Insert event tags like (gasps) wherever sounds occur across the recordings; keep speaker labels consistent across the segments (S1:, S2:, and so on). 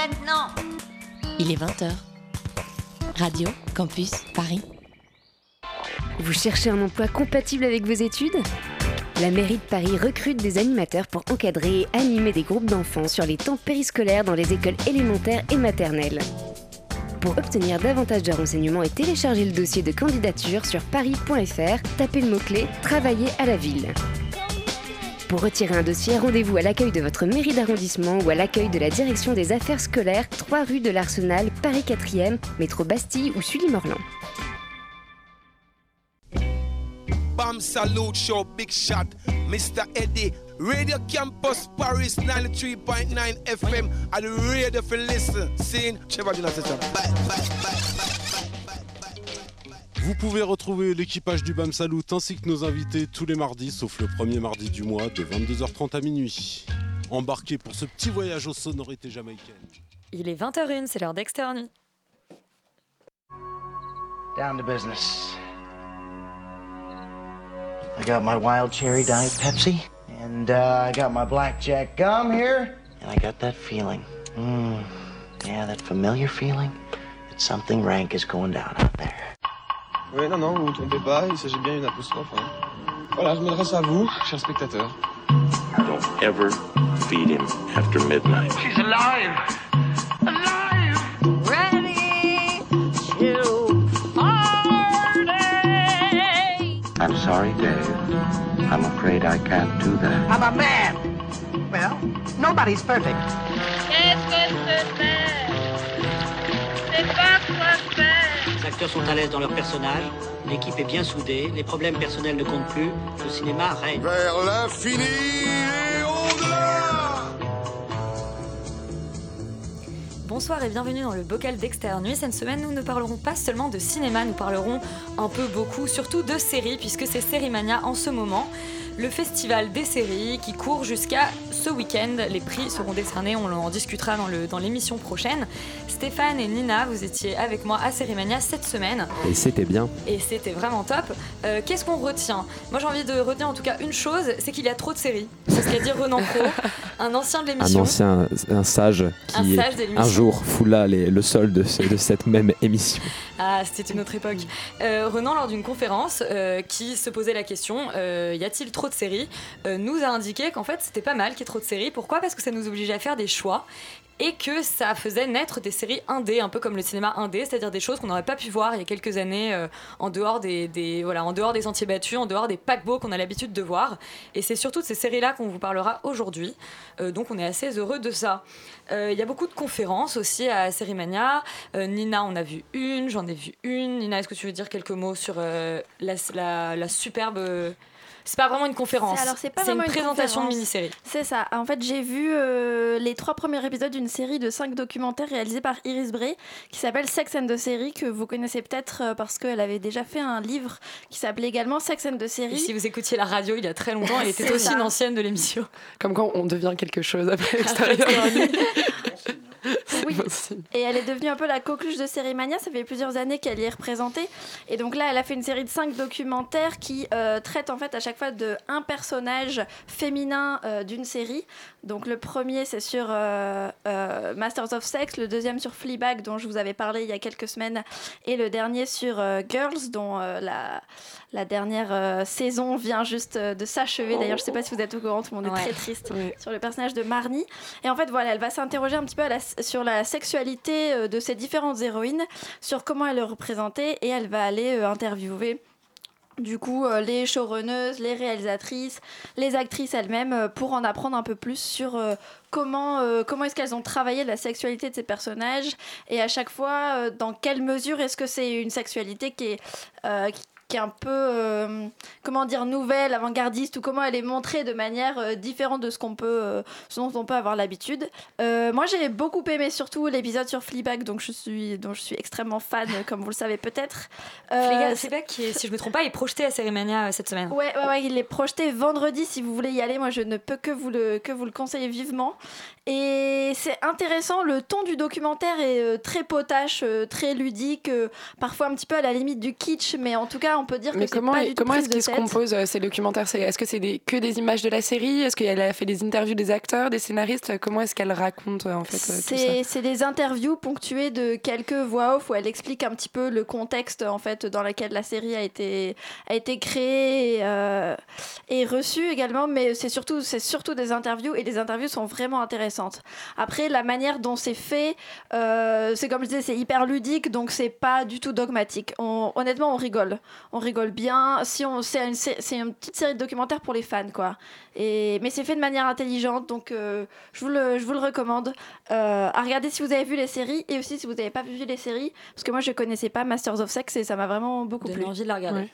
S1: maintenant
S2: Il est 20h. Radio Campus Paris.
S3: Vous cherchez un emploi compatible avec vos études? La mairie de Paris recrute des animateurs pour encadrer et animer des groupes d'enfants sur les temps périscolaires dans les écoles élémentaires et maternelles. Pour obtenir davantage de renseignements et télécharger le dossier de candidature sur paris.fr, tapez le mot-clé Travailler à la ville. Pour retirer un dossier, rendez-vous à l'accueil de votre mairie d'arrondissement ou à l'accueil de la direction des affaires scolaires, 3 rue de l'Arsenal, Paris 4e, métro Bastille ou Sully-Morland.
S4: Bam Salute Show, Big Shot, Mr. Eddie, Radio Campus Paris 93.9 FM, and the radio for listen? Seeing Trevor Jonathan. Bye, bye, bye, bye,
S5: Vous pouvez retrouver l'équipage du BAM Salut ainsi que nos invités tous les mardis, sauf le premier mardi du mois de 22h30 à minuit. Embarquez pour ce petit voyage aux sonorités jamaïcaines.
S6: Il est 20h01, c'est l'heure d'Externe.
S7: Down to business. I got my wild cherry diet Pepsi, and uh, I got my blackjack gum here, and I got that feeling. Mm, yeah, that familiar feeling that something rank is going down out there.
S8: Oui, non, non, vous ne vous trompez pas, il s'agit bien d'une apostrophe. hein. Voilà, je m'adresse à vous, chers spectateurs.
S9: Don't ever feed him after midnight.
S1: She's alive! Alive! Ready to party!
S7: I'm sorry, Dave. I'm afraid I can't do that.
S10: I'm a man. Well, nobody's perfect.
S1: Qu'est-ce que c'est C'est pas quoi faire!
S10: Les acteurs sont à l'aise dans leur personnage, l'équipe est bien soudée, les problèmes personnels ne comptent plus, le cinéma règne.
S4: Vers l'infini et au-delà
S6: Bonsoir et bienvenue dans le bocal d'Externe Nuit. Cette semaine, nous ne parlerons pas seulement de cinéma, nous parlerons un peu beaucoup, surtout de séries, puisque c'est Sérimania en ce moment. Le festival des séries qui court jusqu'à ce week-end. Les prix seront décernés, on en discutera dans le- dans l'émission prochaine. Stéphane et Nina, vous étiez avec moi à Sérimania cette semaine
S11: Et c'était bien.
S6: et c'était vraiment top. Euh, Qu'est-ce qu'on retient? Moi j'ai envie de retenir en tout cas une chose, c'est qu'il y a trop de séries. C'est ce qu'a dit Renan Pro, (laughs) un ancien de
S11: Un
S6: l'émission.
S11: ancien, un sage
S6: Un
S11: qui
S6: sage de l'émission.
S11: un jour foula les- le sol de, ce- de cette même émission.
S6: Ah, c'était une autre époque. Euh, Renan, lors d'une conférence euh, qui se posait la question euh, y a-t-il trop de séries? Nous a indiqué qu'en fait c'était pas mal qu'il trop de séries. Pourquoi? Parce que ça nous obligeait à faire des choix et que ça faisait naître des séries indé, un peu comme le cinéma indé, c'est-à-dire des choses qu'on n'aurait pas pu voir il y a quelques années euh, en, dehors des, des- voilà, en dehors des sentiers battus, en dehors des paquebots qu'on a l'habitude de voir. Et c'est surtout de ces séries-là qu'on vous parlera aujourd'hui. Euh, donc on est assez heureux de ça. Euh, Il y a beaucoup de conférences aussi à Sérimania. Nina, on a vu une, j'en ai vu une. Nina, est-ce que tu veux dire quelques mots sur la- la superbe. C'est pas vraiment une conférence.
S12: C'est- alors, c'est pas
S6: une
S12: vraiment une
S6: présentation de mini-série.
S12: C'est ça. En fait, j'ai vu euh, les trois premiers épisodes d'une série de cinq documentaires réalisés par Iris Bray qui s'appelle Sex and the Série, que vous connaissez peut-être euh, parce qu'elle avait déjà fait un livre qui s'appelait également Sex and the
S6: Et
S12: Série.
S6: si vous écoutiez la radio il y a très longtemps, elle (laughs) était aussi
S12: ça.
S6: une ancienne de l'émission.
S13: Comme quand on devient quelque chose (laughs) après l'extérieur. (laughs) (laughs)
S12: Oui. Et elle est devenue un peu la coqueluche de Sérimania. Ça fait plusieurs années qu'elle y est représentée. Et donc là, elle a fait une série de cinq documentaires qui euh, traitent en fait à chaque fois de un personnage féminin euh, d'une série. Donc le premier, c'est sur euh, Masters of Sex. Le deuxième sur Fleabag, dont je vous avais parlé il y a quelques semaines. Et le dernier sur Girls, dont la, la dernière euh, saison vient juste euh, de s'achever. D'ailleurs, je sais pas si vous êtes au courant, tout le monde
S6: Ouais.
S12: est très triste sur le personnage de Marnie. Et en fait, voilà, elle va s'interroger un petit peu à la- sur la sexualité euh, de ces différentes héroïnes, sur comment elle est représentée, et elle va aller euh, interviewer. Du coup, euh, les showrunneuses, les réalisatrices, les actrices elles-mêmes, euh, pour en apprendre un peu plus sur euh, comment, euh, comment est-ce qu'elles ont travaillé la sexualité de ces personnages, et à chaque fois, euh, dans quelle mesure est-ce que c'est une sexualité qui est, euh, qui- qui est un peu, euh, comment dire, nouvelle, avant-gardiste, ou comment elle est montrée de manière euh, différente de ce qu'on peut, euh, ce dont on peut avoir l'habitude. Euh, moi, j'ai beaucoup aimé surtout l'épisode sur Fleabag, donc je suis, dont je suis extrêmement fan, (laughs) comme vous le savez peut-être.
S6: Fleabag, qui est, si je me trompe pas, est projeté à Sérimania euh, cette semaine.
S12: Ouais, ouais, ouais, il est projeté vendredi si vous voulez y aller. Moi, je ne peux que vous le, que vous le conseiller vivement. Et c'est intéressant, le ton du documentaire est très potache, très ludique, parfois un petit peu à la limite du kitsch, mais en tout cas, on peut dire
S13: Mais
S12: que c'est
S13: comment,
S12: pas du
S13: comment est-ce qu'ils se composent euh, ces documentaires? C'est- Est-ce que c'est des, que des images de la série? Est-ce qu'elle a fait des interviews des acteurs, des scénaristes? Comment est-ce qu'elle raconte euh, en fait euh, tout ça?
S12: C'est c'est des interviews ponctuées de quelques voix off où elle explique un petit peu le contexte en fait dans lequel la série a été a été créée et, euh, et reçue également mais c'est surtout c'est surtout des interviews et les interviews sont vraiment intéressantes. Après la manière dont c'est fait euh, c'est comme je disais c'est hyper ludique donc c'est pas du tout dogmatique. On- honnêtement on rigole. On rigole bien si on c'est une, c'est une petite série de documentaires pour les fans quoi. Et mais c'est fait de manière intelligente donc euh, je vous le je vous le recommande euh, à regarder si vous avez vu les séries et aussi si vous n'avez pas vu les séries parce que moi je connaissais pas Masters of Sex et ça m'a vraiment beaucoup
S6: Donne
S12: plu.
S6: envie de la regarder.
S12: Ouais.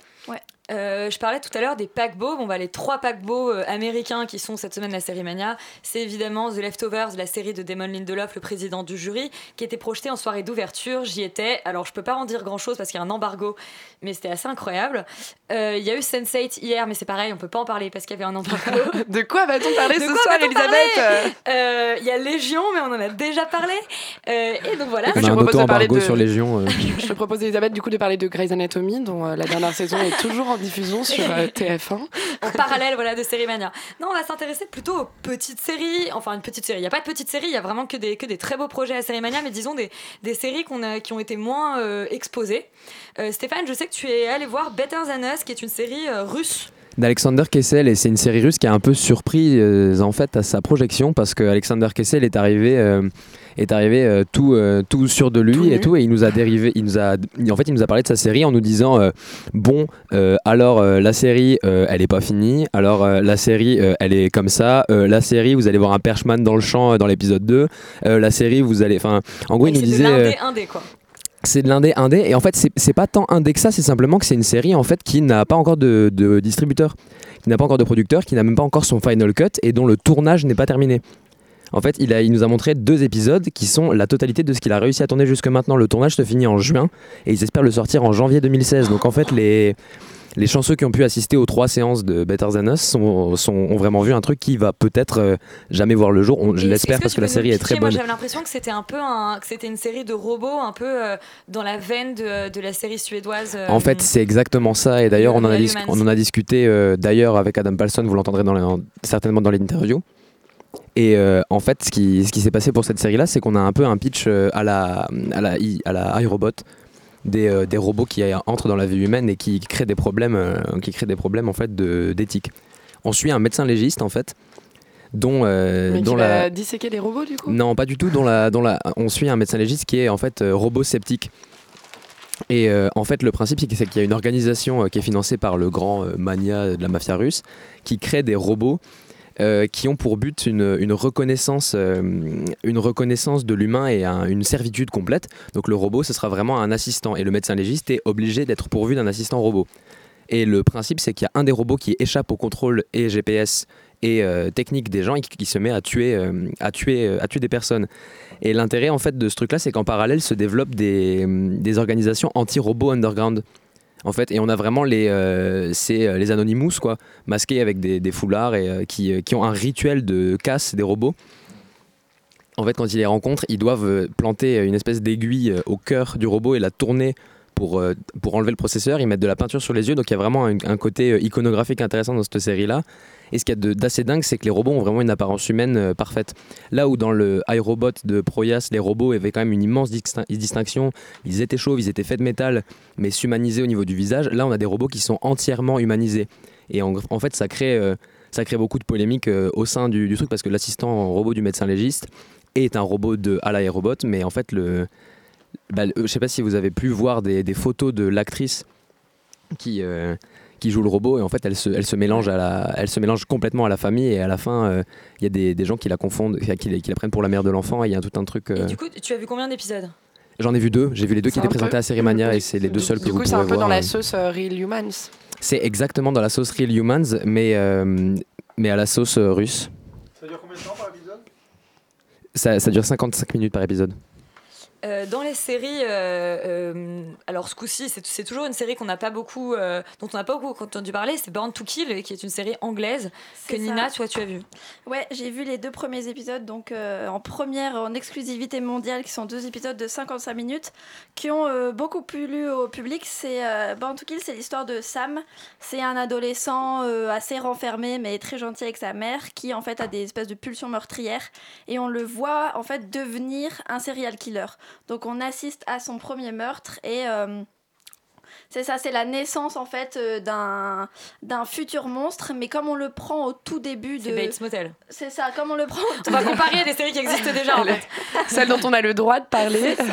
S6: Euh, je parlais tout à l'heure des paquebots. Bon, bah, les trois paquebots euh, américains qui sont cette semaine la série Mania, c'est évidemment The Leftovers, la série de Damon Lindelof, le président du jury, qui était projetée en soirée d'ouverture. J'y étais. Alors, je peux pas en dire grand chose parce qu'il y a un embargo, mais c'était assez incroyable. Euh, Il y a eu Sense8 hier, mais c'est pareil, on peut pas en parler parce qu'il y avait un embargo. (laughs)
S13: De quoi va-t-on parler
S6: De
S13: ce soir, Elisabeth
S6: parler? Euh, Il y a Légion, mais on en a déjà parlé. Euh, et donc voilà.
S11: On a un auto-embargo sur Légion. euh. (laughs)
S13: Je te propose, Elisabeth, du coup, de parler de Grey's Anatomy, dont euh, la dernière saison est (laughs) toujours en diffusion sur euh, TF1.
S6: en parallèle voilà, de Série Mania. Non, on va s'intéresser plutôt aux petites séries. Enfin, une petite série. Il n'y a pas de petites séries, il y a vraiment que des, que des très beaux projets à Série Mania, mais disons des, des séries a, qui ont été moins euh, exposées. Euh, Stéphane, je sais que tu es allé voir Better Than Us, qui est une série russe.
S11: d'Alexander Kessel et c'est une série russe qui a un peu surpris euh, en fait à sa projection parce que Alexander Kessel est arrivé euh, est arrivé euh, tout tout sûr de lui et tout et il nous a dérivé il nous a en fait il nous a parlé de sa série en nous disant bon alors la série elle est pas finie alors la série elle est comme ça la série vous allez voir un perchman dans le champ dans l'épisode 2 euh, la série vous allez enfin en gros il nous disait
S6: l'indé, indé, quoi.
S11: C'est de l'indé indé et en fait c'est pas tant indé que ça c'est simplement que c'est une série en fait qui n'a pas encore de, de distributeur qui n'a pas encore de producteur qui n'a même pas encore son final cut et dont le tournage n'est pas terminé. En fait il, a, il nous a montré deux épisodes qui sont la totalité de ce qu'il a réussi à tourner jusque maintenant. Le tournage se finit en juin et ils espèrent le sortir en janvier 2016 donc en fait les les chanceux qui ont pu assister aux trois séances de Better Than Us sont, sont- ont vraiment vu un truc qui va peut-être euh, jamais voir le jour. On- je l'espère parce que la série est très bonne.
S6: j'avais l'impression que c'était un peu un, que c'était une série de robots, un peu euh, dans la veine de, de la série suédoise. euh,
S11: En fait, c'est exactement ça. Et d'ailleurs, on, en a
S6: Real
S11: dis-
S6: Humans.
S11: on en a discuté d'ailleurs avec Adam Palston, vous l'entendrez dans la- certainement dans l'interview. Et euh, en fait, ce qui, ce qui s'est passé pour cette série-là, c'est qu'on a un peu un pitch à la, à la, à la iRobot. Des, euh, des robots qui entrent dans la vie humaine et qui créent des problèmes, euh, qui créent des problèmes en fait d'éthique. On suit un médecin légiste en fait, dont, euh,
S13: Mais
S11: dont
S13: qui
S11: la,
S13: va disséquer les robots, du coup?
S11: Non, pas du tout. Dont la, dont la, on suit un médecin légiste qui est en fait euh, robot sceptique. Et euh, en fait, le principe, c'est qu'il y a une organisation qui est financée par le grand mania de la mafia russe qui crée des robots euh, qui ont pour but une, reconnaissance, euh, une reconnaissance de l'humain et un- une servitude complète. Donc le robot, ce sera vraiment un assistant. Et le médecin légiste est obligé d'être pourvu d'un assistant robot. Et le principe, c'est qu'il y a un des robots qui échappe au contrôle et GPS et euh, technique des gens et qui, se met à tuer, à, tuer, à tuer des personnes. Et l'intérêt en fait de ce truc-là, c'est qu'en parallèle se développent des, des organisations anti-robots underground. En fait, et on a vraiment les, euh, c'est, euh, les Anonymous, quoi, masqués avec des, foulards et euh, qui, qui ont un rituel de casse des robots. En fait, quand ils les rencontrent, ils doivent planter une espèce d'aiguille au cœur du robot et la tourner pour, pour enlever le processeur. Ils mettent de la peinture sur les yeux, donc il y a vraiment un, côté iconographique intéressant dans cette série-là. Et ce qu'il y a d'assez dingue, c'est que les robots ont vraiment une apparence humaine euh, parfaite. Là où dans le iRobot de Proyas, les robots avaient quand même une immense distin- distinction. Ils étaient chauves, ils étaient faits de métal, mais s'humanisaient au niveau du visage. Là, on a des robots qui sont entièrement humanisés. Et en, fait, ça crée, euh, ça crée beaucoup de polémiques euh, au sein du, truc parce que l'assistant robot du médecin légiste est un robot de à l'iRobot, mais en fait, le, bah, je sais pas si vous avez pu voir des, photos de l'actrice qui, qui joue le robot et en fait elle se, elle se mélange à la, elle se mélange complètement à la famille et à la fin euh, il y a des, des gens qui la confondent, qui, qui la- qui la prennent pour la mère de l'enfant et il y a tout un truc. euh,
S6: Et du coup, tu as vu combien d'épisodes?
S11: J'en ai vu deux, j'ai vu les deux qui
S13: C'est
S11: étaient présentés à Série Mania et c'est les deux seuls que
S13: Du
S11: vous
S13: coup, c'est
S11: pourrez
S13: un peu
S11: voir.
S13: dans la
S11: euh.
S13: sauce euh, Real Humans.
S11: C'est exactement dans la sauce Real Humans mais, euh, mais à la sauce euh, russe.
S8: Ça dure combien de temps par épisode?
S11: Ça, ça dure 55 minutes par épisode.
S6: Euh, dans les séries, euh, euh, alors ce coup-ci, c'est toujours une série qu'on n'a pas beaucoup, dont on n'a pas beaucoup entendu parler. C'est Born to Kill, qui est une série anglaise que
S12: C'est
S6: Nina,
S12: ça.
S6: toi, tu as vue.
S12: Ouais, j'ai vu les deux premiers épisodes, donc en première, en exclusivité mondiale, qui sont deux épisodes de 55 minutes, qui ont beaucoup plu au public. C'est Born to Kill, c'est l'histoire de Sam. C'est un adolescent assez renfermé, mais très gentil avec sa mère, qui en fait a des espèces de pulsions meurtrières, et on le voit en fait devenir un serial killer. Donc on assiste à son premier meurtre et euh, c'est ça, c'est la naissance en fait euh, d'un d'un futur monstre, mais comme on le prend au tout début de.
S6: C'est Bates Motel.
S12: C'est ça, comme on le prend. au tout
S6: On va comparer à des séries qui existent déjà, en fait.
S13: Celle dont on a le droit de parler. (laughs)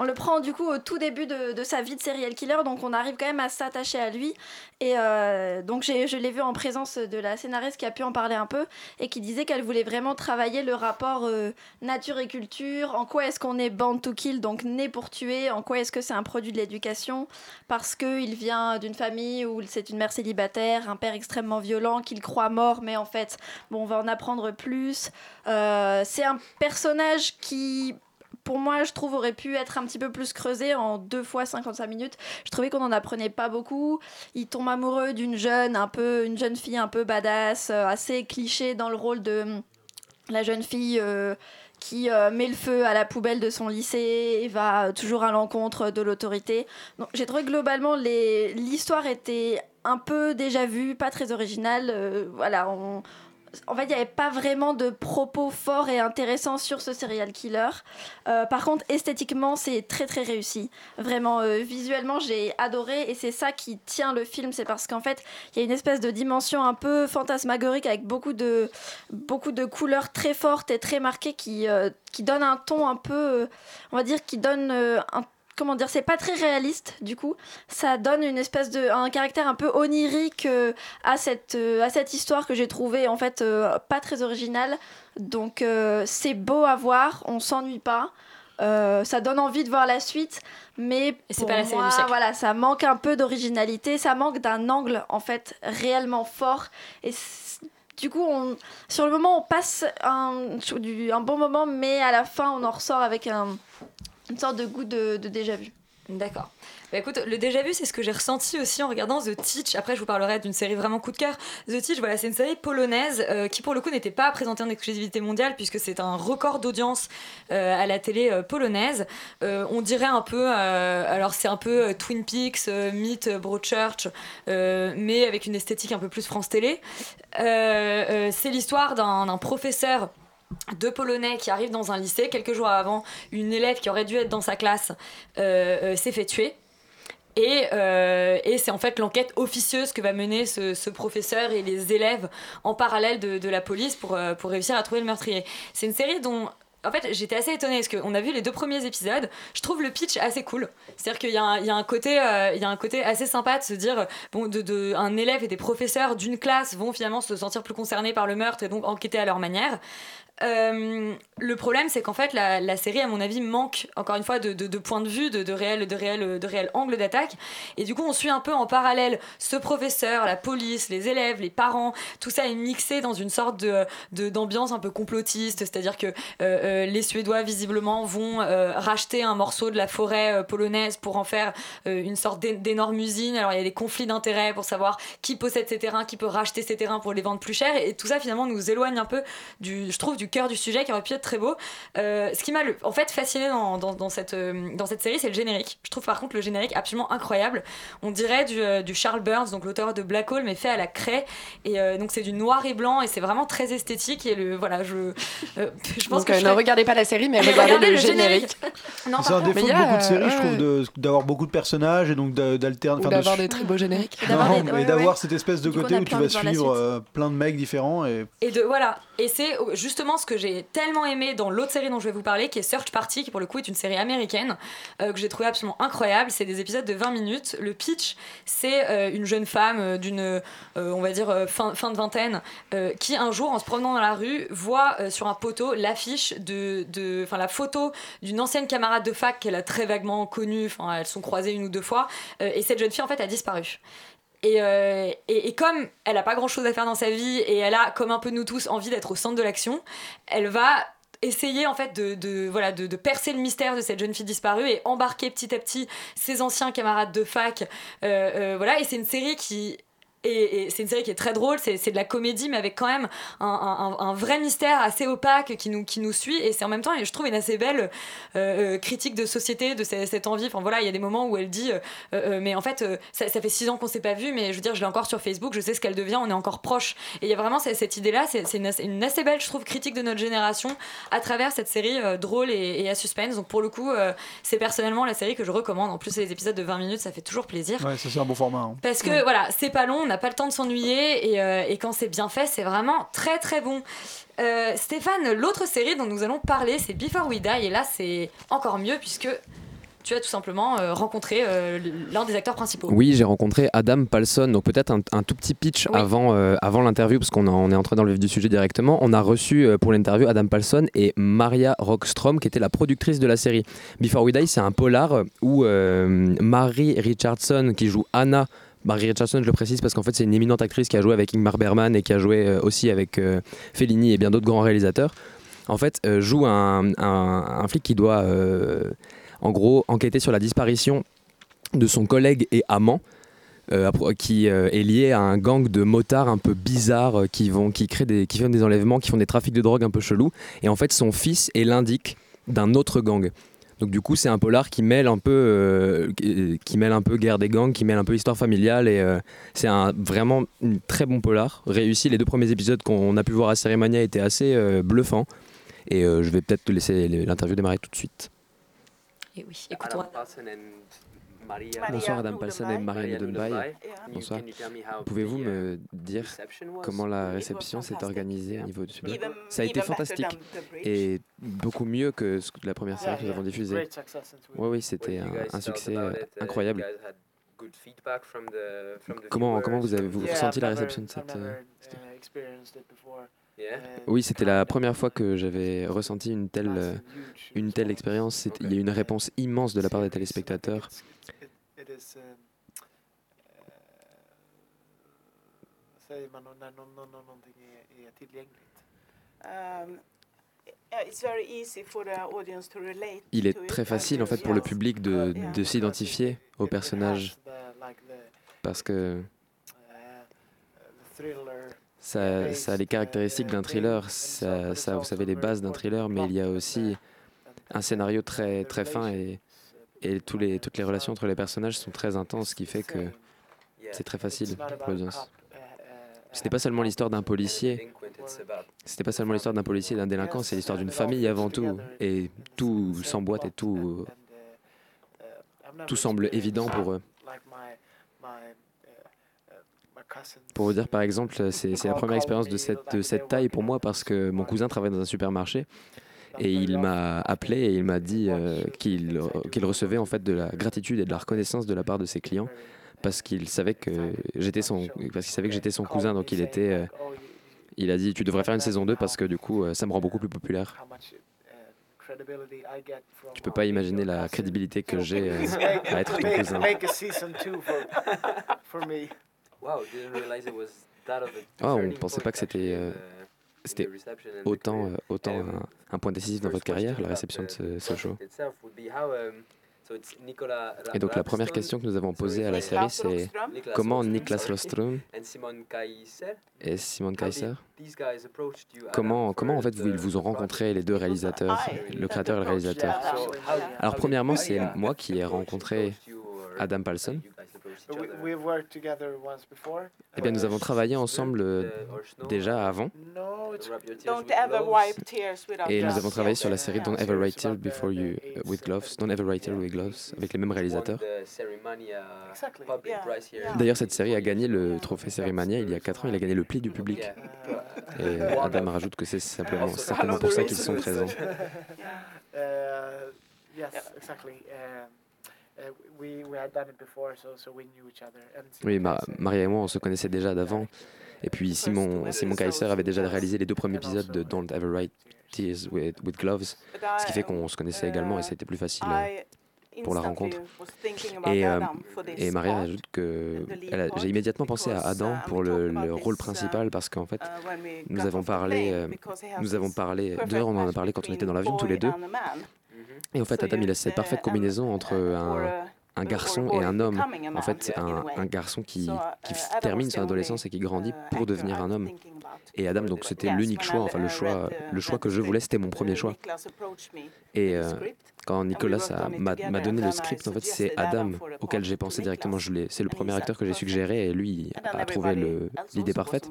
S12: On le prend du coup au tout début de, de sa vie de serial killer, donc on arrive quand même à s'attacher à lui. Et euh, donc j'ai- je l'ai vu en présence de la scénariste qui a pu en parler un peu et qui disait qu'elle voulait vraiment travailler le rapport euh, nature et culture, en quoi est-ce qu'on est born to kill, donc né pour tuer, en quoi est-ce que c'est un produit de l'éducation, parce qu'il vient d'une famille où c'est une mère célibataire, un père extrêmement violent qu'il croit mort, mais en fait, bon, on va en apprendre plus. Euh, c'est un personnage qui pour moi, je trouve, aurait pu être un petit peu plus creusé en deux fois 55 minutes. Je trouvais qu'on en apprenait pas beaucoup. Il tombe amoureux d'une jeune, un peu, une jeune fille un peu badass, euh, assez cliché dans le rôle de la jeune fille euh, qui euh, met le feu à la poubelle de son lycée et va euh, toujours à l'encontre de l'autorité. Donc, j'ai trouvé que globalement l'histoire était un peu déjà vue, pas très originale. Euh, voilà, en fait, il n'y avait pas vraiment de propos forts et intéressants sur ce serial killer. Euh, par contre, esthétiquement, c'est très très réussi. Vraiment, euh, visuellement, j'ai adoré et c'est ça qui tient le film. C'est parce qu'en fait, il y a une espèce de dimension un peu fantasmagorique avec beaucoup de, beaucoup de couleurs très fortes et très marquées qui, euh, qui donnent un ton un peu, euh, on va dire, qui donne un comment dire, c'est pas très réaliste du coup. Ça donne une espèce de un caractère un peu onirique euh, à cette euh, à cette histoire que j'ai trouvée en fait euh, pas très originale. Donc c'est beau à voir, on s'ennuie pas. Ça donne envie de voir la suite, mais
S6: c'est pas la série du siècle.
S12: voilà, ça manque un peu d'originalité, ça manque d'un angle en fait réellement fort. Et du coup, on, sur le moment, on passe un bon moment, mais à la fin, on en ressort avec un, une sorte de goût de, déjà vu.
S6: D'accord. Bah écoute, le déjà vu, c'est ce que j'ai ressenti aussi en regardant The Teach. Après, je vous parlerai d'une série vraiment coup de cœur. The Teach, voilà, c'est une série polonaise euh, qui, pour le coup, n'était pas présentée en exclusivité mondiale puisque c'est un record d'audience euh, à la télé euh, polonaise. On dirait un peu, alors c'est un peu Twin Peaks, Meet Broadchurch, mais avec une esthétique un peu plus France Télé. C'est l'histoire d'un professeur deux Polonais qui arrivent dans un lycée. Quelques jours avant, une élève qui aurait dû être dans sa classe euh, euh, s'est fait tuer. Et, euh, et c'est en fait l'enquête officieuse que va mener ce, ce professeur et les élèves en parallèle de, de la police pour, pour réussir à trouver le meurtrier. C'est une série dont en fait, j'étais assez étonnée parce qu'on a vu les deux premiers épisodes. Je trouve le pitch assez cool. C'est-à-dire qu'il y, y a un côté, euh, il y a un côté assez sympa de se dire, bon, de, un élève et des professeurs d'une classe vont finalement se sentir plus concernés par le meurtre et donc enquêter à leur manière. Euh, le problème, c'est qu'en fait, la, série, à mon avis, manque encore une fois de, de, de points de vue, de, de réel, de de angle d'attaque. Et du coup, on suit un peu en parallèle ce professeur, la police, les élèves, les parents. Tout ça est mixé dans une sorte de- d'ambiance un peu complotiste. C'est-à-dire que euh, euh, les Suédois, visiblement, vont euh, racheter un morceau de la forêt euh, polonaise pour en faire une sorte d'é- d'énorme usine. Alors, il y a des conflits d'intérêts pour savoir qui possède ces terrains, qui peut racheter ces terrains pour les vendre plus cher. Et tout ça, finalement, nous éloigne un peu du, je trouve, du cœur du sujet qui aurait pu être très beau. Ce qui m'a en fait fasciné dans, dans, dans cette, dans cette série, c'est le générique. Je trouve par contre le générique absolument incroyable. On dirait du, du Charles Burns, donc l'auteur de Black Hole, mais fait à la craie. Et donc c'est du noir et blanc et c'est vraiment très esthétique. Et le, voilà, je, (laughs) je pense
S13: Donc,
S6: que je
S13: regardez pas la série, mais
S6: Mais
S13: regardez,
S6: regardez
S13: le,
S6: le
S13: générique.
S14: C'est (laughs) un défaut de
S13: il y a,
S14: beaucoup de séries,
S13: euh,
S14: je trouve, d'avoir beaucoup de personnages et donc d'a- d'alterner.
S13: D'avoir des très beaux génériques. (laughs)
S14: Non,
S12: des-
S14: mais
S12: ouais,
S14: d'avoir
S12: ouais.
S14: cette espèce de côté où tu vas suivre euh, plein de mecs différents et
S6: Et de voilà, et c'est justement ce que j'ai tellement aimé dans l'autre série dont je vais vous parler, qui est Search Party, qui pour le coup est une série américaine euh, que j'ai trouvé absolument incroyable. C'est des épisodes de 20 minutes. Le pitch, c'est euh, une jeune femme euh, d'une, euh, on va dire fin, fin de vingtaine, euh, qui un jour, en se promenant dans la rue, voit euh, sur un poteau l'affiche de, de, la photo d'une ancienne camarade de fac qu'elle a très vaguement connue. Enfin, elles sont croisées une ou deux fois, euh, et cette jeune fille en fait a disparu. Et, euh, et, comme elle a pas grand chose à faire dans sa vie et elle a, comme un peu nous tous, envie d'être au centre de l'action, elle va essayer en fait de, voilà de, percer le mystère de cette jeune fille disparue et embarquer petit à petit ses anciens camarades de fac euh, voilà et c'est une série qui et, et c'est une série qui est très drôle, c'est de la comédie, mais avec quand même un, un- vrai mystère assez opaque qui nous, qui nous suit. Et c'est en même temps, et je trouve, une assez belle euh, euh, critique de société, de ce- cette envie. Enfin voilà, il y a des moments où elle dit euh, euh, Mais en fait, ça, ça fait six ans qu'on s'est pas vu, mais je veux dire, je l'ai encore sur Facebook, je sais ce qu'elle devient, on est encore proche. Et il y a vraiment cette, cette idée-là, c'est une, assez- une assez belle, je trouve, critique de notre génération à travers cette série drôle et, et à suspense. Donc pour le coup, c'est personnellement la série que je recommande. En plus, les épisodes de 20 minutes, ça fait toujours plaisir.
S14: Ouais, c'est un bon format. hein.
S6: Parce que voilà, c'est pas long, on n'a pas le temps de s'ennuyer et, euh, et quand c'est bien fait, c'est vraiment très très bon. Euh, Stéphane, l'autre série dont nous allons parler, c'est Before We Die et là c'est encore mieux puisque tu as tout simplement euh, rencontré euh, l'un des acteurs principaux.
S11: Oui, j'ai rencontré Adam Palson, donc peut-être un, un tout petit pitch avant, euh, avant l'interview, parce qu'on on est entré dans le vif du sujet directement. On a reçu pour l'interview Adam Palson et Maria Rockstrom, qui était la productrice de la série. Before We Die, c'est un polar où Mary Richardson, qui joue Anna, Mary Richardson, je le précise parce qu'en fait c'est une éminente actrice qui a joué avec Ingmar Bergman et qui a joué euh, aussi avec euh, Fellini et bien d'autres grands réalisateurs. En fait, euh, joue un, flic qui doit, en gros, enquêter sur la disparition de son collègue et amant. qui est lié à un gang de motards un peu bizarres qui vont qui créent des qui font des enlèvements qui font des trafics de drogue un peu chelous et en fait son fils est l'indique d'un autre gang donc du coup c'est un polar qui mêle un peu euh, qui mêle un peu guerre des gangs qui mêle un peu histoire familiale et euh, c'est un vraiment un très bon polar réussi les deux premiers épisodes qu'on a pu voir à Cérémonia étaient assez euh, bluffants et euh, je vais peut-être te laisser l'interview démarrer tout de suite
S6: Et oui, écoutons.
S11: Bonsoir Adam Palson et Marianne Dunbay. Bonsoir. Pouvez-vous me dire comment la réception s'est organisée au niveau du public Ça a été fantastique et beaucoup mieux que la première série que nous avons diffusée. Oui, oui, c'était un, un succès euh, incroyable. Comment, comment vous avez vous ressenti la réception de cette... euh, Oui, c'était la première fois que j'avais ressenti une telle, euh, une telle expérience. Il y a eu une réponse immense de la part des téléspectateurs.
S15: Uh, säger man när någon, någon, någonting är, är tillgängligt?
S16: Um,
S11: Il est très facile en fait pour le public de, de s'identifier au personnage. parce que ça, ça a les caractéristiques d'un thriller, ça, ça, vous savez les bases d'un thriller, mais il y a aussi un scénario très, très fin et, et tous les, toutes les relations entre les personnages sont très intenses, ce qui fait que c'est très facile pour l'audience. C'était pas seulement l'histoire d'un policier, c'était pas seulement l'histoire d'un policier et d'un délinquant, c'est l'histoire d'une famille avant tout, et tout s'emboîte et tout, tout semble évident pour eux.
S15: Uh, uh,
S11: Pour vous dire par exemple, c'est c'est la première expérience de cette, de cette taille pour moi parce que mon cousin travaille dans un supermarché et il m'a appelé et il m'a dit euh, qu'il qu'il recevait en fait de la gratitude et de la reconnaissance de la part de ses clients parce qu'il savait que j'étais son parce qu'il savait que j'étais son cousin donc il était euh, il a dit tu devrais faire une saison 2 parce que du coup euh, ça me rend beaucoup plus populaire.
S15: uh,
S11: Tu peux pas imaginer la crédibilité que j'ai euh,
S15: make, (laughs)
S11: à être ton cousin.
S15: make a season two for, for me.
S11: Oh, on pensait pas que c'était euh, c'était autant, euh, autant un, un point décisif dans votre carrière, la réception de ce, ce show. Et donc la première question que nous avons posée à la série, c'est comment Niklas Rostrom et Simon Kaiser, comment, comment en fait vous, ils vous ont rencontré les deux réalisateurs, le créateur et le réalisateur? Alors premièrement, c'est moi qui ai rencontré Adam Palson.
S15: We, we've worked together once before.
S11: Eh bien, nous avons travaillé ensemble euh, déjà avant.
S15: No, it's
S16: Don't ever wipe tears without
S11: Et nous
S16: gloves.
S11: avons travaillé sur la série Don't Ever Write Tears Before You uh, with Gloves, Don't Ever Write Tears with Gloves, avec les mêmes réalisateurs.
S15: exactly.
S11: D'ailleurs, cette série a gagné le trophée Cérémania il y a 4 ans. Il a gagné le prix du public. Et Adam rajoute que c'est simplement, certainement pour ça qu'ils sont présents. (laughs)
S15: Uh, yes, exactly.
S11: Oui, Ma- Maria et moi, on se connaissait déjà d'avant. Et puis Simon, Simon Kaiser avait déjà réalisé les deux premiers épisodes de Don't Ever Write Tears with, with Gloves, ce qui fait qu'on se connaissait également et c'était plus facile. euh, pour la rencontre. Et, euh, et Maria ajoute que a- j'ai immédiatement pensé à
S16: because,
S11: Adam
S16: uh,
S11: pour
S16: we
S11: le, rôle
S16: uh,
S11: principal parce qu'en fait,
S16: uh, when we
S11: nous avons parlé, euh, nous avons parlé, d'ailleurs on en a parlé quand on était dans l'avion tous les deux.
S16: Man.
S11: Et en fait, Adam, il a cette parfaite
S16: uh,
S11: combinaison entre un,
S16: uh,
S11: un garçon et un homme. En fait,
S16: in a
S11: un, garçon qui,
S16: uh,
S11: qui termine
S16: was
S11: son
S16: the
S11: adolescence et qui grandit pour devenir un homme. Et Adam, donc c'était l'unique
S16: when
S11: choix, enfin le
S16: uh,
S11: choix,
S16: uh,
S11: le choix que je voulais, c'était mon premier
S16: uh,
S11: choix. Et euh,
S16: script,
S11: quand Nicolas m'a donné le script, en fait, c'est
S16: suggested Adam
S11: auquel j'ai pensé directement. Je l'ai- C'est le
S16: And
S11: premier
S16: he
S11: acteur que j'ai
S16: perfect.
S11: suggéré et lui a trouvé l'idée parfaite.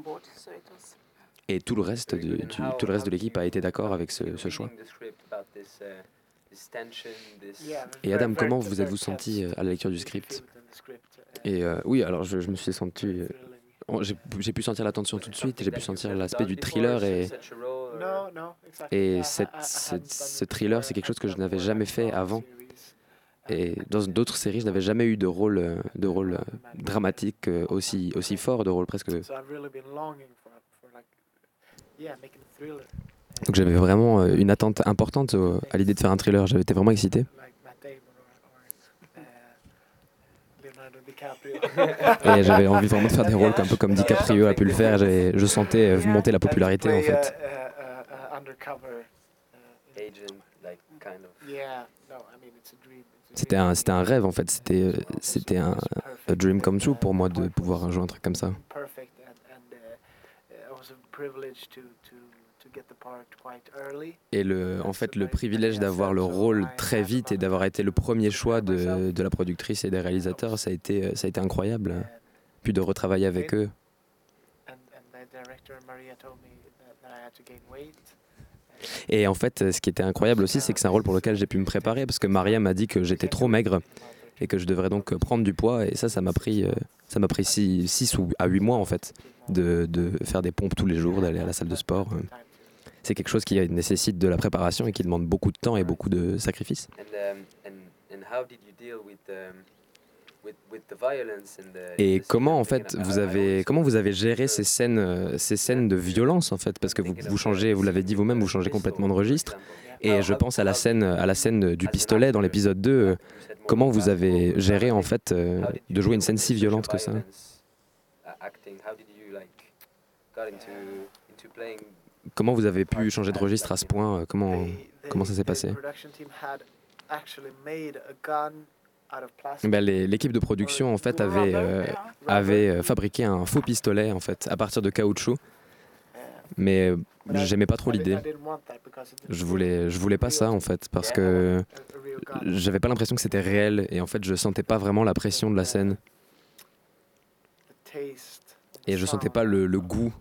S11: Et tout le reste, du, du- tout le reste de l'équipe a été d'accord avec ce, ce choix. Et Adam, comment vous êtes-vous senti euh, à la lecture du script Et euh, oui, alors je, je me suis senti. euh, j'ai pu sentir la tension tout de suite, j'ai pu sentir l'aspect du thriller et, et cette, ce, thriller, c'est quelque chose que je n'avais jamais fait avant. Et dans d'autres séries, je n'avais jamais eu de rôle, de rôle dramatique aussi, aussi fort, de rôle presque. Donc j'avais vraiment euh, une attente importante au- à l'idée de faire un thriller, j'avais été vraiment excité. (laughs) Et j'avais envie vraiment de faire des rôles un peu comme DiCaprio a pu le faire. Je sentais euh, monter la popularité en fait. C'était un, c'était un rêve en fait. C'était, euh, c'était un a dream come true pour moi de pouvoir jouer un truc comme ça. Et le, en fait, le privilège d'avoir le rôle très vite et d'avoir été le premier choix de, de la productrice et des réalisateurs, ça a été, ça a été incroyable. Puis de retravailler avec eux.
S15: And, and the director Maria told me that, that I had to gain weight.
S11: Et en fait, ce qui était incroyable aussi, c'est que c'est un rôle pour lequel j'ai pu me préparer parce que Maria m'a dit que j'étais trop maigre et que je devrais donc prendre du poids. Et ça, ça m'a pris, euh, ça m'a pris 6 ou à 8 mois en fait de, de faire des pompes tous les jours, d'aller à la salle de sport. C'est quelque chose qui nécessite de la préparation et qui demande beaucoup de temps et beaucoup de sacrifices.
S17: And, and, and how did you deal with, with, with the violence and the,
S11: Et comment en fait vous avez comment vous avez géré ces scènes euh, ces scènes de violence en fait? Parce que vous, vous changez vous l'avez dit vous-même vous changez complètement de registre. et je pense à la scène à la scène du pistolet dans l'épisode 2 euh, comment vous avez géré en fait euh, de jouer une scène si violente que ça? Comment vous avez pu changer de registre à ce point euh, comment comment ça s'est passé. Ben, L'équipe de production en fait avait, euh, avait euh, fabriqué un faux pistolet en fait à partir de caoutchouc, mais j'aimais pas trop l'idée. Je voulais, je voulais pas ça en fait parce que j'avais pas l'impression que c'était réel et en fait je sentais pas vraiment la pression de la scène. Et je sentais pas le, le goût,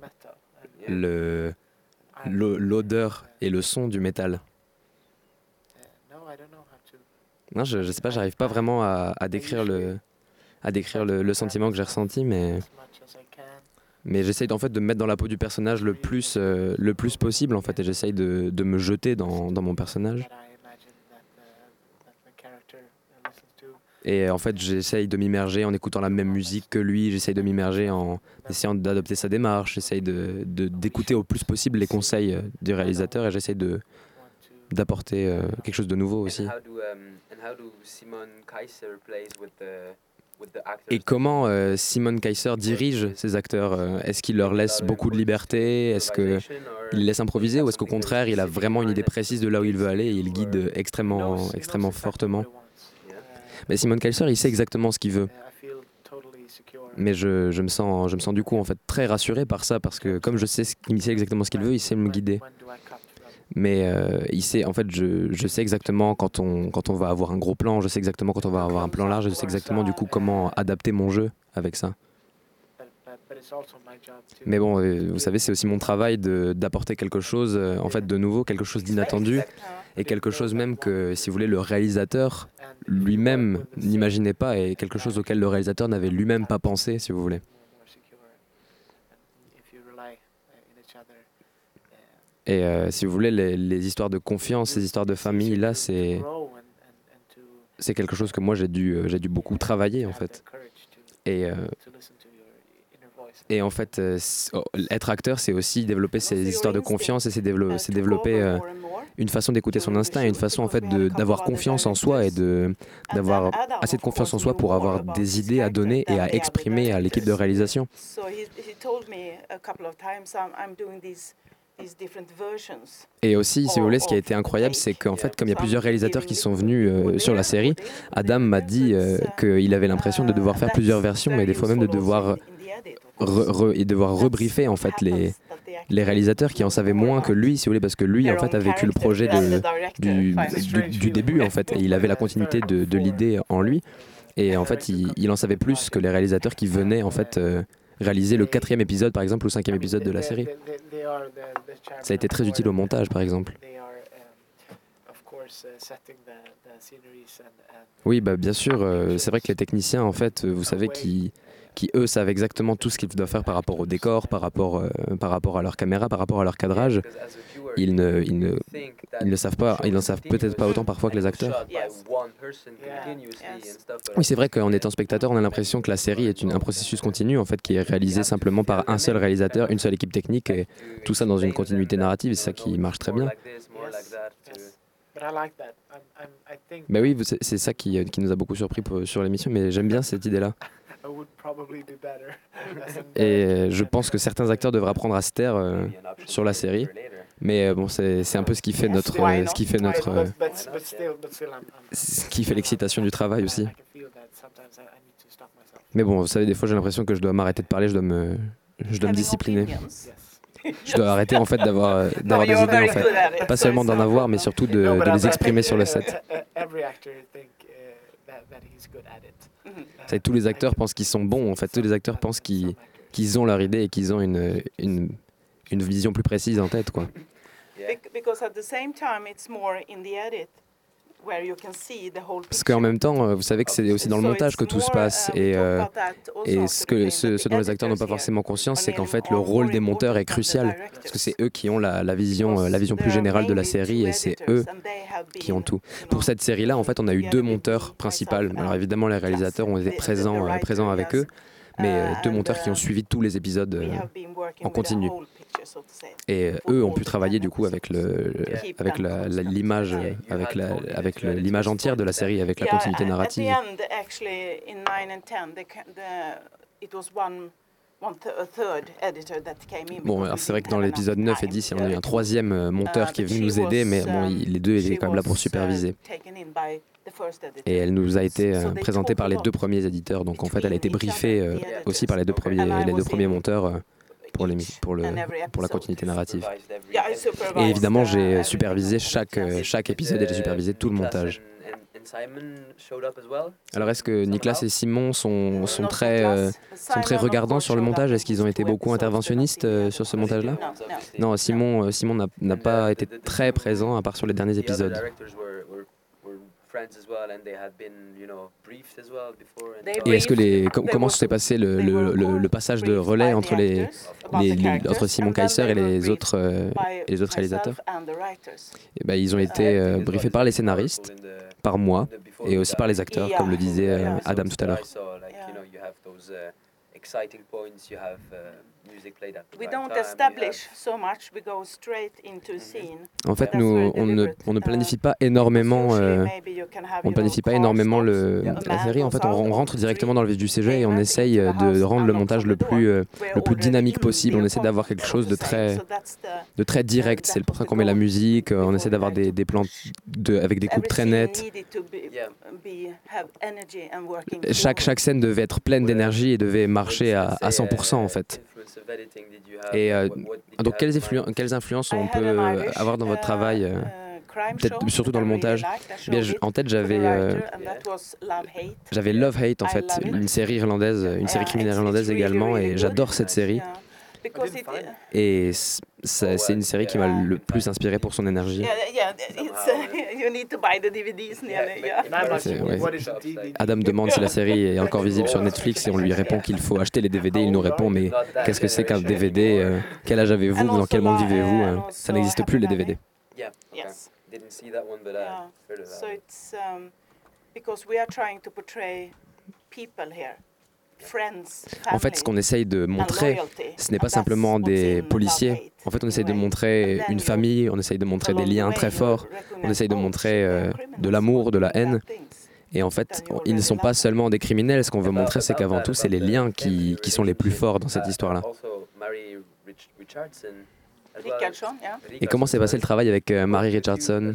S11: le l'odeur et le son du métal. Non, je, sais pas, j'arrive pas vraiment à, à décrire le à décrire le, sentiment que j'ai ressenti, mais mais j'essaye en fait de me mettre dans la peau du personnage le plus euh, le plus possible en fait et j'essaye de, de me jeter dans, dans mon personnage. Et en fait, j'essaye de m'immerger en écoutant la même musique que lui, j'essaye de m'immerger en essayant d'adopter sa démarche, j'essaye de- de- d'écouter au plus possible les conseils euh, du réalisateur et j'essaye de d'apporter euh, quelque chose de nouveau aussi.
S17: um,
S11: Et comment euh, Simon Kaiser dirige ses acteurs euh, Est-ce qu'il leur laisse beaucoup de liberté? Est-ce qu'il les laisse improviser Ou est-ce qu'au contraire, il a vraiment une idée précise de là où il veut aller et il guide extrêmement, extrêmement fortement? Mais Simon Kaiser, il sait exactement ce qu'il veut. Mais je, je me sens, je me sens du coup en fait très rassuré par ça parce que comme je sais ce qu'il sait exactement ce qu'il veut, il sait me guider. Mais euh, il sait, en fait, je, je sais exactement quand on, quand on va avoir un gros plan, je sais exactement quand on va avoir un plan large, je sais exactement du coup comment adapter mon jeu avec ça. Mais bon, euh, vous savez, c'est aussi mon travail d'apporter quelque chose, euh, en fait, de nouveau, quelque chose d'inattendu, et quelque chose même que, si vous voulez, le réalisateur lui-même n'imaginait pas, et quelque chose auquel le réalisateur n'avait lui-même pas pensé, si vous voulez. Et euh, si vous voulez, les, les histoires de confiance, ces histoires de famille, là, c'est c'est quelque chose que moi j'ai dû, euh, j'ai dû beaucoup travailler, en fait. Et euh,
S15: To listen to your inner voice.
S11: Et en fait, euh, oh, être acteur, c'est aussi développer ses histoires de confiance et c'est développer, c'est développer euh, une façon d'écouter son instinct et une façon en fait d'avoir confiance en soi et d'avoir assez de confiance en soi pour avoir des idées à donner et à exprimer à l'équipe de réalisation.
S16: So he, he told me a couple of times I'm, I'm doing these, these different versions.
S11: Et aussi, si vous voulez, ce qui a été incroyable, c'est qu'en fait, comme il y a plusieurs réalisateurs qui sont venus euh, sur la série, Adam m'a dit euh, qu'il avait l'impression de devoir faire plusieurs versions et des fois même de devoir et devoir rebriefer en fait les les réalisateurs qui en savaient moins que lui, si vous voulez, parce que lui en fait a vécu le projet du, du, début en fait, et il avait la continuité de, l'idée en lui, et en fait il, il en savait plus que les réalisateurs qui venaient en fait euh, réaliser le quatrième épisode par exemple ou le cinquième épisode de la série. Ça a été très utile au montage par exemple. Oui, bah, bien sûr, euh, c'est vrai que les techniciens, en fait, vous savez, qui, qui eux savent exactement tout ce qu'ils doivent faire par rapport au décor, par rapport, euh, par rapport à leur caméra, par rapport à leur cadrage, ils ne, ils ne, ils ne savent pas, ils n'en savent peut-être pas autant parfois que les acteurs. Oui, c'est vrai qu'en étant spectateur, on a l'impression que la série est un processus continu, en fait, qui est réalisé simplement par un seul réalisateur, une seule équipe technique, et tout ça dans une continuité narrative, et c'est ça qui marche très bien. Bah oui, c'est ça qui, qui nous a beaucoup surpris sur l'émission, mais j'aime bien cette idée-là.
S15: I would probably be better. (laughs) as in
S11: Et je pense que certains acteurs devraient apprendre à se taire euh, sur la série. Mais euh, bon, c'est c'est un peu ce qui fait notre, euh, ce qui fait notre, euh, ce qui fait l'excitation du travail aussi. Mais bon, vous savez, des fois, j'ai l'impression que je dois m'arrêter de parler, je dois me, je dois me discipliner. Je dois arrêter en fait d'avoir, euh, (laughs) d'avoir des idées en
S16: very good at
S11: fait,
S16: it,
S11: pas seulement d'en avoir, mais surtout de, les exprimer
S15: think,
S11: sur le set. Tous les acteurs pensent qu'ils sont bons. En fait, tous les acteurs pensent qu'ils, ont leur idée et qu'ils ont une, vision plus précise en tête, quoi.
S16: Bec- because at the same time, it's more in
S11: Parce qu'en même temps, euh, vous savez que c'est aussi dans le montage que tout se passe. Et, euh, et ce, que, ce, ce dont les acteurs n'ont pas forcément conscience, c'est qu'en fait, le rôle des monteurs est crucial. Parce que c'est eux qui ont la, la vision, euh, la vision plus générale de la série et c'est eux qui ont tout. Pour cette série-là, en fait, on a eu deux monteurs principaux. Alors évidemment, les réalisateurs ont été présents, euh, présents avec eux, mais euh, deux monteurs qui ont suivi tous les épisodes euh, en continu. Et euh, eux ont pu travailler du coup avec le, avec l'image, euh, avec la, avec le- l'image entière de la série, avec la continuité
S16: at-
S11: narrative.
S16: At the end, actually, in 9 and 10, the, ca- the, it was one, one th a third editor that came in.
S11: Bon, c'est vrai que dans l'épisode
S16: enough
S11: 9 et
S16: time.
S11: 10, il y en a eu un troisième euh, monteur qui est venu nous aider, mais bon, les deux étaient quand même là pour superviser.
S16: First editor.
S11: Et elle nous a été présentée par les deux premiers éditeurs, donc en fait elle a été briefée aussi par les deux premiers, les deux premiers monteurs pour, les, pour, le, pour la continuité narrative.
S16: Yeah, I supervised,
S11: Et évidemment,
S16: uh,
S11: j'ai supervisé chaque, euh, chaque épisode et j'ai supervisé tout le montage.
S17: And Simon showed up as well?
S11: Alors est-ce que Nicolas et Simon sont, sont, très, euh, sont très regardants sur le montage? Est-ce qu'ils ont été beaucoup interventionnistes euh, sur ce montage-là? Non, Simon, euh, Simon n'a- n'a pas été très présent à part sur les derniers épisodes. Et est-ce que les com- comment s'est passé le, le, le- le passage de relais entre les, les- les- entre Simon Kaiser et les autres euh, et les autres réalisateurs
S16: writers.
S11: Eh ben, ils ont été euh, briefés par les scénaristes, par moi et aussi par les acteurs, comme le disait euh, Adam tout à l'heure.
S17: Uh, uh.
S11: En fait, nous, on ne, on ne planifie pas énormément, euh, on ne planifie pas énormément le, la série. En fait, on, on rentre directement dans le vif du sujet et on essaye euh, de rendre le montage le plus, euh, le plus dynamique possible. On essaie d'avoir quelque chose de très, de très direct. C'est pour ça qu'on met la musique. euh, On essaie d'avoir des, des plans de, avec des coupes très nettes. Chaque, chaque scène devait être pleine d'énergie et devait marcher à, à 100% en fait. Et euh, donc, quelles, influences on peut euh, avoir dans votre travail euh, Peut-être surtout dans le montage? Eh bien, je- en tête, j'avais euh, j'avais Love Hate en fait, une série irlandaise, une série criminelle irlandaise également, et j'adore cette série.
S16: Because it,
S11: Et c'est une série qui m'a le plus inspiré pour son énergie.
S16: uh, (laughs) you need to buy the DVDs nearly, yeah.
S11: C'est- ouais. Adam demande si la série est encore visible sur Netflix et on lui répond qu'il faut acheter les DVD. Il nous répond mais qu'est-ce que c'est qu'un DVD euh, Quel âge avez-vous? Dans quel monde vivez-vous Euh, Ça n'existe plus les DVD.
S17: Yeah.
S16: Yes.
S17: Okay. Didn't see that one, but
S16: Yeah.
S17: uh, heard of that.
S16: So it's um, because we are trying to portray people here. Friends,
S11: En fait, ce qu'on essaye de montrer, ce n'est pas simplement des policiers. En fait, on essaye de montrer une famille, on essaye de montrer des liens très forts, on essaye de montrer euh, de l'amour, de la haine. Et en fait, ils ne sont pas seulement des criminels. Ce qu'on veut montrer, c'est qu'avant tout, c'est les liens qui, qui sont les plus forts dans cette histoire-là. Et comment s'est passé le travail avec euh, Mary Richardson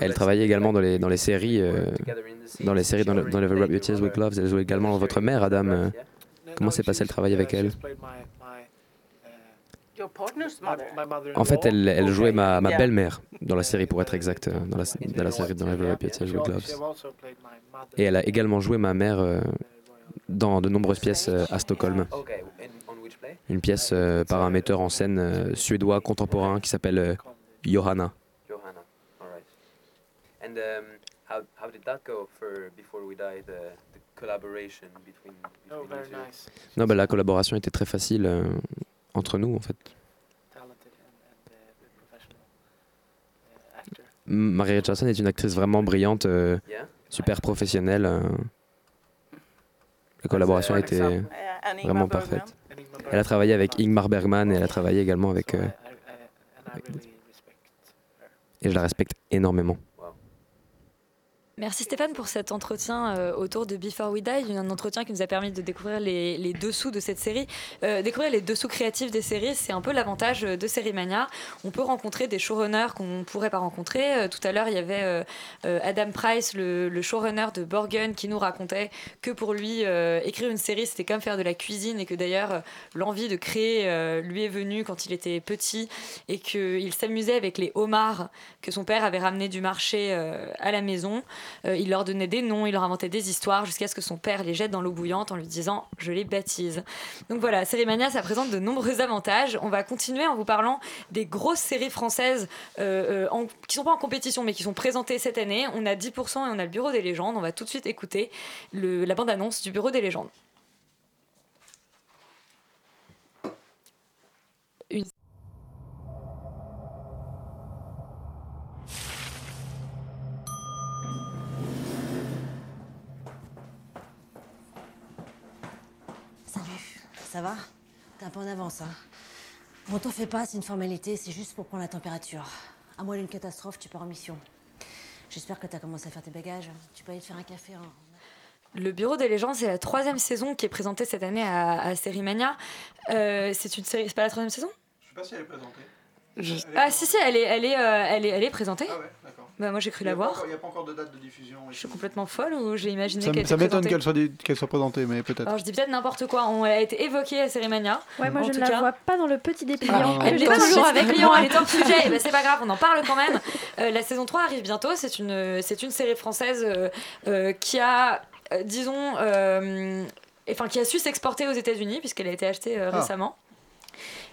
S11: Elle travaillait également dans les, dans les séries, euh, dans les séries dans, le, dans Tears with Gloves. Elle jouait également votre mère, Adam. euh, Comment s'est passé le travail avec elle? En fait, elle, elle jouait ma, ma belle-mère dans la série, pour être exact, euh, dans la, dans la série dans Your Tears with Gloves. Et elle a également joué ma mère euh, dans de nombreuses pièces euh, à Stockholm. Une pièce euh, par un metteur en scène euh, suédois contemporain qui s'appelle euh, Johanna. Non, bah, la collaboration était très facile euh, entre nous, en fait.
S15: Uh, uh,
S11: Marie Richardson est une actrice vraiment brillante, euh,
S17: Yeah?
S11: super professionnelle. euh. La collaboration a été
S16: Uh, Ingmar
S11: vraiment parfaite. Elle a travaillé avec Ingmar Bergman et elle a travaillé également avec... euh, et je la respecte énormément.
S6: Merci Stéphane pour cet entretien euh, autour de Before We Die, un entretien qui nous a permis de découvrir les, les dessous de cette série. Euh, découvrir les dessous créatifs des séries, c'est un peu l'avantage euh, de Série Mania. On peut rencontrer des showrunners qu'on ne pourrait pas rencontrer. Tout à l'heure, il y avait Adam Price, le, le showrunner de Borgen, qui nous racontait que pour lui, écrire une série, c'était comme faire de la cuisine et que d'ailleurs, l'envie de créer lui est venue quand il était petit et qu'il s'amusait avec les homards que son père avait ramenés du marché à la maison. Euh, il leur donnait des noms, il leur inventait des histoires jusqu'à ce que son père les jette dans l'eau bouillante en lui disant je les baptise. Donc voilà, Sérimania, ça présente de nombreux avantages. On va continuer en vous parlant des grosses séries françaises euh, euh, en- qui sont pas en compétition mais qui sont présentées cette année. On a 10% et on a le Bureau des légendes. On va tout de suite écouter la bande-annonce du Bureau des légendes.
S18: Ça va? T'es un peu en avance, hein Bon, t'en fais pas, c'est une formalité, c'est juste pour prendre la température. À moins d'une catastrophe, tu pars en mission. J'espère que t'as commencé à faire tes bagages. Tu peux aller te faire un café. hein.
S6: Le Bureau des légendes, c'est la troisième saison qui est présentée cette année à, à Sérimania. Euh, c'est une série, c'est pas la troisième saison?
S14: Je sais pas si elle est présentée.
S6: Ah si si, elle est, elle est, euh, elle est, elle est présentée.
S14: Ah ouais.
S6: Bah moi j'ai cru la voir.
S14: Il n'y a pas encore de date de diffusion.
S6: Je suis complètement folle ou j'ai imaginé
S14: Ça,
S6: qu'elle était
S14: ça m'étonne qu'elle soit, qu'elle soit présentée, mais peut-être.
S6: Alors je dis peut-être n'importe quoi. On, elle a été évoquée à Sérimania.
S12: Ouais, moi
S6: En
S12: je ne la
S6: cas.
S12: vois pas dans le petit dépliant.
S14: Ah,
S6: Elle pas toujours avec Lyon, elle est hors sujet. Eh ben, c'est pas grave, on en parle quand même. Euh, la saison 3 arrive bientôt. C'est une, c'est une série française euh, euh, qui a, euh, disons, euh, enfin, qui a su s'exporter aux États-Unis puisqu'elle a été achetée euh,
S14: Ah.
S6: récemment.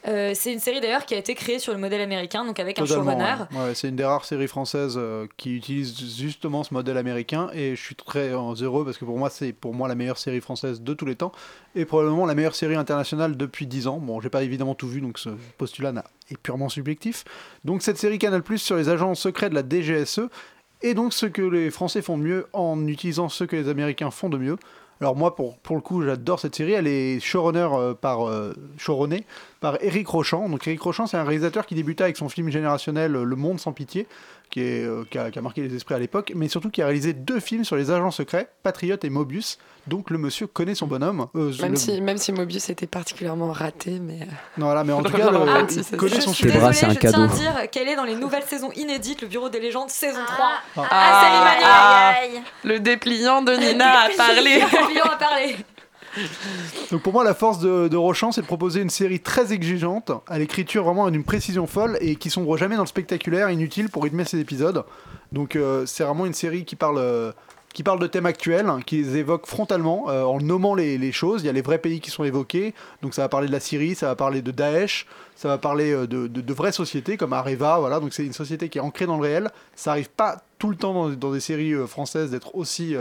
S6: Euh, c'est une série d'ailleurs qui a été créée sur le modèle américain, donc avec un showrunner.
S14: ouais. Ouais, c'est une des rares séries françaises euh, qui utilise justement ce modèle américain et je suis très heureux parce que pour moi c'est pour moi la meilleure série française de tous les temps et probablement la meilleure série internationale depuis 10 ans. Bon, j'ai pas évidemment tout vu donc ce postulat n'a- est purement subjectif. Donc cette série Canal+ sur les agents secrets de la DGSE et donc ce que les Français font de mieux en utilisant ce que les Américains font de mieux. Alors moi, pour, pour le coup, j'adore cette série. Elle est showrunner euh, par euh, showrunnée par Eric Rochant. Donc Eric Rochant, c'est un réalisateur qui débuta avec son film générationnel euh, Le Monde sans pitié, qui, est, euh, qui, a, qui a marqué les esprits à l'époque, mais surtout qui a réalisé deux films sur les agents secrets, Patriote et Mobius. Donc le monsieur connaît son bonhomme. Euh,
S13: Même,
S14: le-
S13: si, même si Mobius était particulièrement raté, mais.
S14: Non, voilà, mais en (laughs) tout cas, le-
S13: vraiment
S14: il
S13: un
S14: connaît
S6: Je
S14: son
S6: suis
S14: sujet.
S6: désolée, je tiens à dire qu'elle est dans les nouvelles saisons inédites, le Bureau des légendes, saison 3.
S14: Ah.
S6: Sérimania.
S13: Ah, le dépliant de Nina a parlé.
S6: Le dépliant a parlé.
S14: Donc pour moi, la force de, de c'est de proposer une série très exigeante, à l'écriture vraiment d'une précision folle et qui sombre jamais dans le spectaculaire inutile pour rythmer ses épisodes. Donc euh, c'est vraiment une série qui parle, euh, qui parle de thèmes actuels, hein, qui les évoque frontalement euh, en nommant les, choses. Il y a les vrais pays qui sont évoqués. Donc ça va parler de la Syrie, ça va parler de Daesh, ça va parler de, de- vraies sociétés comme Areva. Voilà, donc c'est une société qui est ancrée dans le réel. Ça arrive pas tout le temps dans, des séries françaises d'être aussi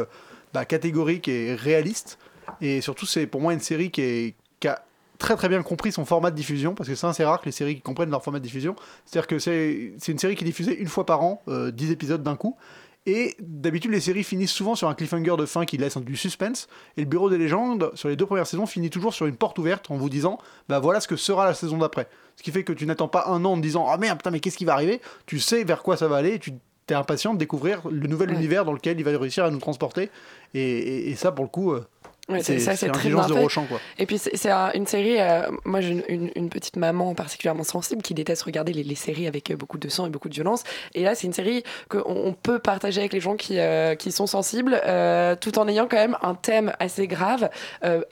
S14: bah, catégorique et réaliste. Et surtout, c'est pour moi une série qui, est, qui a très très bien compris son format de diffusion, parce que c'est assez rare que les séries qui comprennent leur format de diffusion. C'est-à-dire que c'est une série qui est diffusée une fois par an, euh, 10 épisodes d'un coup. Et d'habitude, les séries finissent souvent sur un cliffhanger de fin qui laisse du suspense. Et le Bureau des légendes, sur les deux premières saisons, finit toujours sur une porte ouverte en vous disant bah voilà ce que sera la saison d'après. Ce qui fait que tu n'attends pas un an en te disant ah merde, putain, mais qu'est-ce qui va arriver? Tu sais vers quoi ça va aller et tu es impatient de découvrir le nouvel
S13: Ouais.
S14: univers dans lequel il va réussir à nous transporter. Et, et- et ça, pour le coup, euh,
S13: Ouais,
S14: c'est
S13: ça,
S14: c'est
S13: très
S14: de
S13: bien fait.
S14: Rochant. Quoi.
S13: Et puis c'est c'est un- une série, euh, moi j'ai une, une- une petite maman particulièrement sensible qui déteste regarder les, les séries avec euh, beaucoup de sang et beaucoup de violence. Et là c'est une série qu'on on peut partager avec les gens qui, euh, qui sont sensibles, euh, tout en ayant quand même un thème assez grave,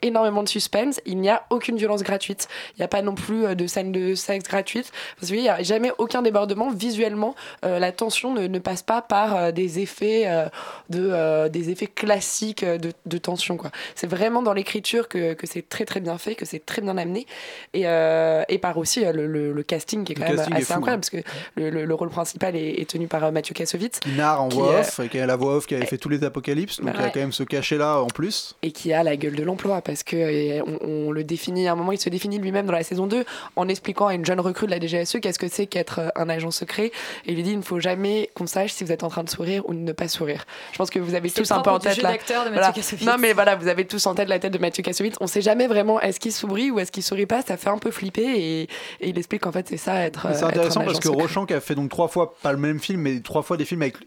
S13: énormément de suspense. Il n'y a aucune violence gratuite. Il n'y a pas non plus de scène de sexe gratuite. Parce qu'il n'y a jamais aucun débordement. Visuellement, la tension ne, ne passe pas par des effets de des effets classiques de, de tension quoi. C'est vraiment dans l'écriture que, que c'est très très bien fait, que c'est très bien amené et, euh, et par aussi euh, le, le- le casting qui est
S14: Le
S13: quand même
S14: est
S13: assez
S14: fou,
S13: incroyable parce que le, le- le rôle principal est, est tenu par euh, Mathieu Kassovitz
S14: Qui narre en
S13: qui,
S14: voix off, et qui a la voix off qui avait fait tous les apocalypses. Donc il y a quand même ce cachet-là en plus.
S13: et qui a la gueule de l'emploi parce que on, on le définit à un moment il se définit lui-même dans la saison 2 en expliquant à une jeune recrue de la DGSE qu'est-ce que c'est qu'être un agent secret et il lui dit il ne faut jamais qu'on sache si vous êtes en train de sourire ou de ne pas sourire je pense que vous avez tous un peu en tête là
S6: d'acteur de Mathieu
S13: Voilà.
S6: Kassovitz.
S13: non mais voilà vous avez tous en tête la tête de Mathieu Kassovitz on sait jamais vraiment est-ce qu'il sourit ou est-ce qu'il sourit pas ça fait un peu flipper et, et il explique qu'en fait c'est ça être
S14: C'est
S13: être
S14: intéressant
S13: un
S14: parce que
S13: secret.
S14: Rochant, qui a fait donc trois fois, pas le même film, mais trois fois des films avec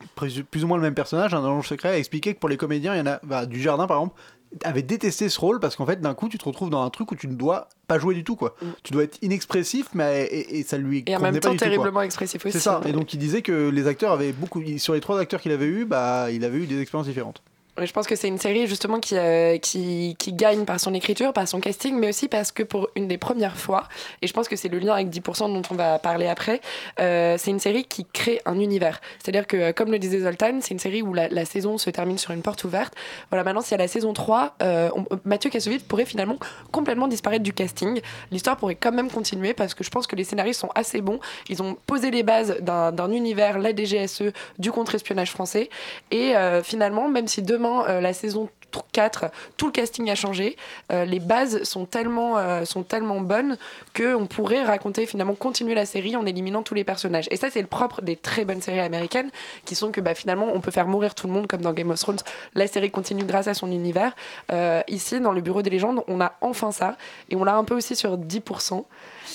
S14: plus ou moins le même personnage, un ange secret, a expliqué que pour les comédiens, il y en a, bah, du jardin par exemple, avait détesté ce rôle parce qu'en fait, d'un coup, tu te retrouves dans un truc où tu ne dois pas jouer du tout, quoi. Tu dois être inexpressif, mais et, et ça lui
S13: Mm. et en même
S14: pas
S13: temps
S14: tout, quoi.
S13: terriblement expressif aussi
S14: C'est ça. Et donc, il disait que les acteurs avaient beaucoup, sur les trois acteurs qu'il avait eu, bah, il avait eu des expériences différentes.
S13: Je pense que c'est une série justement qui, euh, qui, qui gagne par son écriture, par son casting, mais aussi parce que pour une des premières fois, et je pense que c'est le lien avec 10% dont on va parler après, euh, c'est une série qui crée un univers. C'est-à-dire que, comme le disait Zoltan, c'est une série où la, saison se termine sur une porte ouverte. Voilà, maintenant, s'il y a la saison 3, euh, on- Mathieu Kassovitz pourrait finalement complètement disparaître du casting. L'histoire pourrait quand même continuer parce que je pense que les scénaristes sont assez bons. Ils ont posé les bases d'un d'un univers, la DGSE, du contre-espionnage français. Et euh, finalement, même si demain, euh, la saison 4, tout le casting a changé, euh, les bases sont tellement, euh, sont tellement bonnes qu'on pourrait raconter, finalement, continuer la série en éliminant tous les personnages. Et ça, c'est le propre des très bonnes séries américaines, qui sont que bah, finalement, on peut faire mourir tout le monde, comme dans Game of Thrones. La série continue grâce à son univers. Euh, ici, dans le Bureau des légendes, on a enfin ça. Et on l'a un peu aussi sur 10%.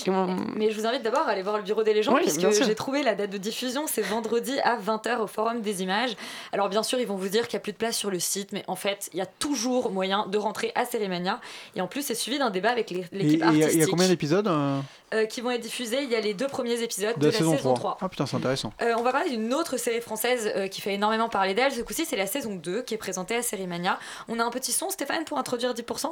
S13: Et on-
S6: Mais je vous invite d'abord à aller voir le Bureau des légendes,
S13: Oui,
S6: puisque j'ai trouvé la date de diffusion, c'est vendredi à 20h au Forum des images. Alors bien sûr, ils vont vous dire qu'il n'y a plus de place sur le site, mais en fait, il y a toujours moyen de rentrer à Sérémania. Et en plus, c'est suivi d'un débat avec l'équipe artistique.
S14: il y a combien d'épisodes euh,
S6: euh, qui vont être diffusés. Il y a les deux premiers épisodes
S14: de
S6: de,
S14: la,
S6: la
S14: saison, 3,
S6: 3.
S14: Ah putain, c'est intéressant.
S6: Euh, on va parler d'une autre série française qui fait énormément parler d'elle. Ce coup-ci, c'est la saison 2 qui est présentée à Sérimania. On a un petit son, Stéphane, pour introduire 10%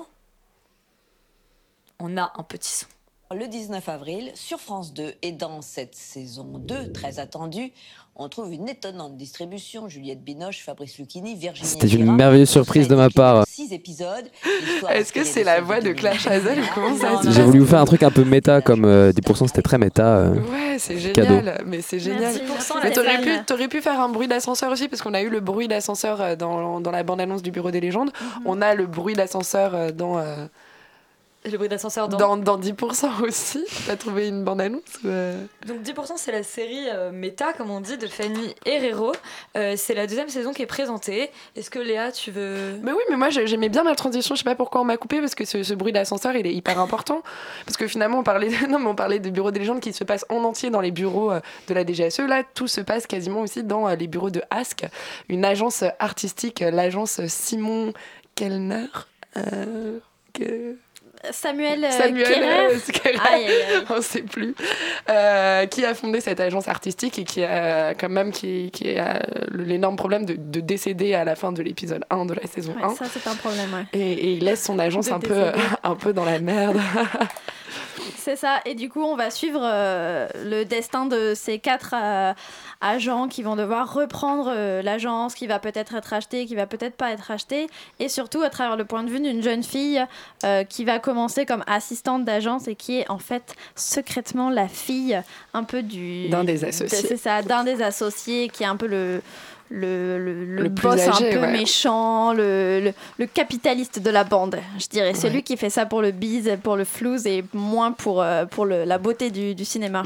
S6: On a un petit son.
S19: Le 19 avril, sur France 2 et dans cette saison 2, très attendue, on trouve une étonnante distribution. Juliette Binoche, Fabrice Lucchini, Virginie
S11: C'était une merveilleuse surprise de ma part.
S19: Six épisodes. (laughs)
S13: Est-ce que c'est la voix de Claire Chazal ou comment ça se
S11: J'ai voulu vous faire un truc un peu méta, comme euh, 10% c'était très méta. euh,
S13: Ouais, c'est
S11: cadeau.
S13: génial, mais c'est génial. Mais t'aurais pu,
S12: Stéphane.
S13: t'aurais pu faire un bruit d'ascenseur aussi, parce qu'on a eu le bruit d'ascenseur euh, dans, dans la bande-annonce du Bureau des légendes. On a le bruit d'ascenseur euh, dans, euh,
S6: Le bruit d'ascenseur dans...
S13: dans, dans 10% aussi. T'as trouvé une bande-annonce euh,
S6: Donc 10% c'est la série euh, méta comme on dit de Fanny Herrero. Euh, c'est la deuxième saison qui est présentée. Est-ce que Léa tu veux
S13: Mais oui, mais moi j'ai- j'aimais bien la transition. Je sais pas pourquoi on m'a coupé parce que ce, ce bruit d'ascenseur il est hyper important. Parce que finalement on parlait, (laughs) non, mais on parlait du bureau des légendes qui se passe en entier dans les bureaux euh, de la DGSE. Là, tout se passe quasiment aussi dans les bureaux de Ask, une agence artistique, l'agence Simon Kellner. que-
S12: Samuel, euh,
S13: Samuel
S12: Kerrer.
S13: euh, Kerrer,
S12: Aïe, aïe, aïe. (laughs)
S13: on sait plus, euh, qui a fondé cette agence artistique et qui a quand même qui, qui a l'énorme problème de, de décéder à la fin de l'épisode 1 de la saison
S12: Ouais,
S13: 1.
S12: ça, c'est un problème, ouais.
S13: Et, et il laisse son agence
S12: De
S13: un peu, (laughs) un peu dans la merde. (laughs)
S12: C'est ça. Et du coup, on va suivre euh, le destin de ces quatre euh, agents qui vont devoir reprendre euh, l'agence, qui va peut-être être achetée, qui va peut-être pas être achetée. Et surtout, à travers le point de vue d'une jeune fille qui va commencer comme assistante d'agence et qui est en fait secrètement la fille un peu du.
S13: D'un des associés.
S12: C'est ça, d'un des associés qui est un peu le le, le, le
S13: Le plus
S12: boss
S13: âgé,
S12: un peu
S13: ouais.
S12: méchant, le, le, le capitaliste de la bande, je dirais. C'est
S13: Ouais.
S12: lui qui fait ça pour le bise, pour le flouze et moins pour, euh, pour le, la beauté du, du cinéma.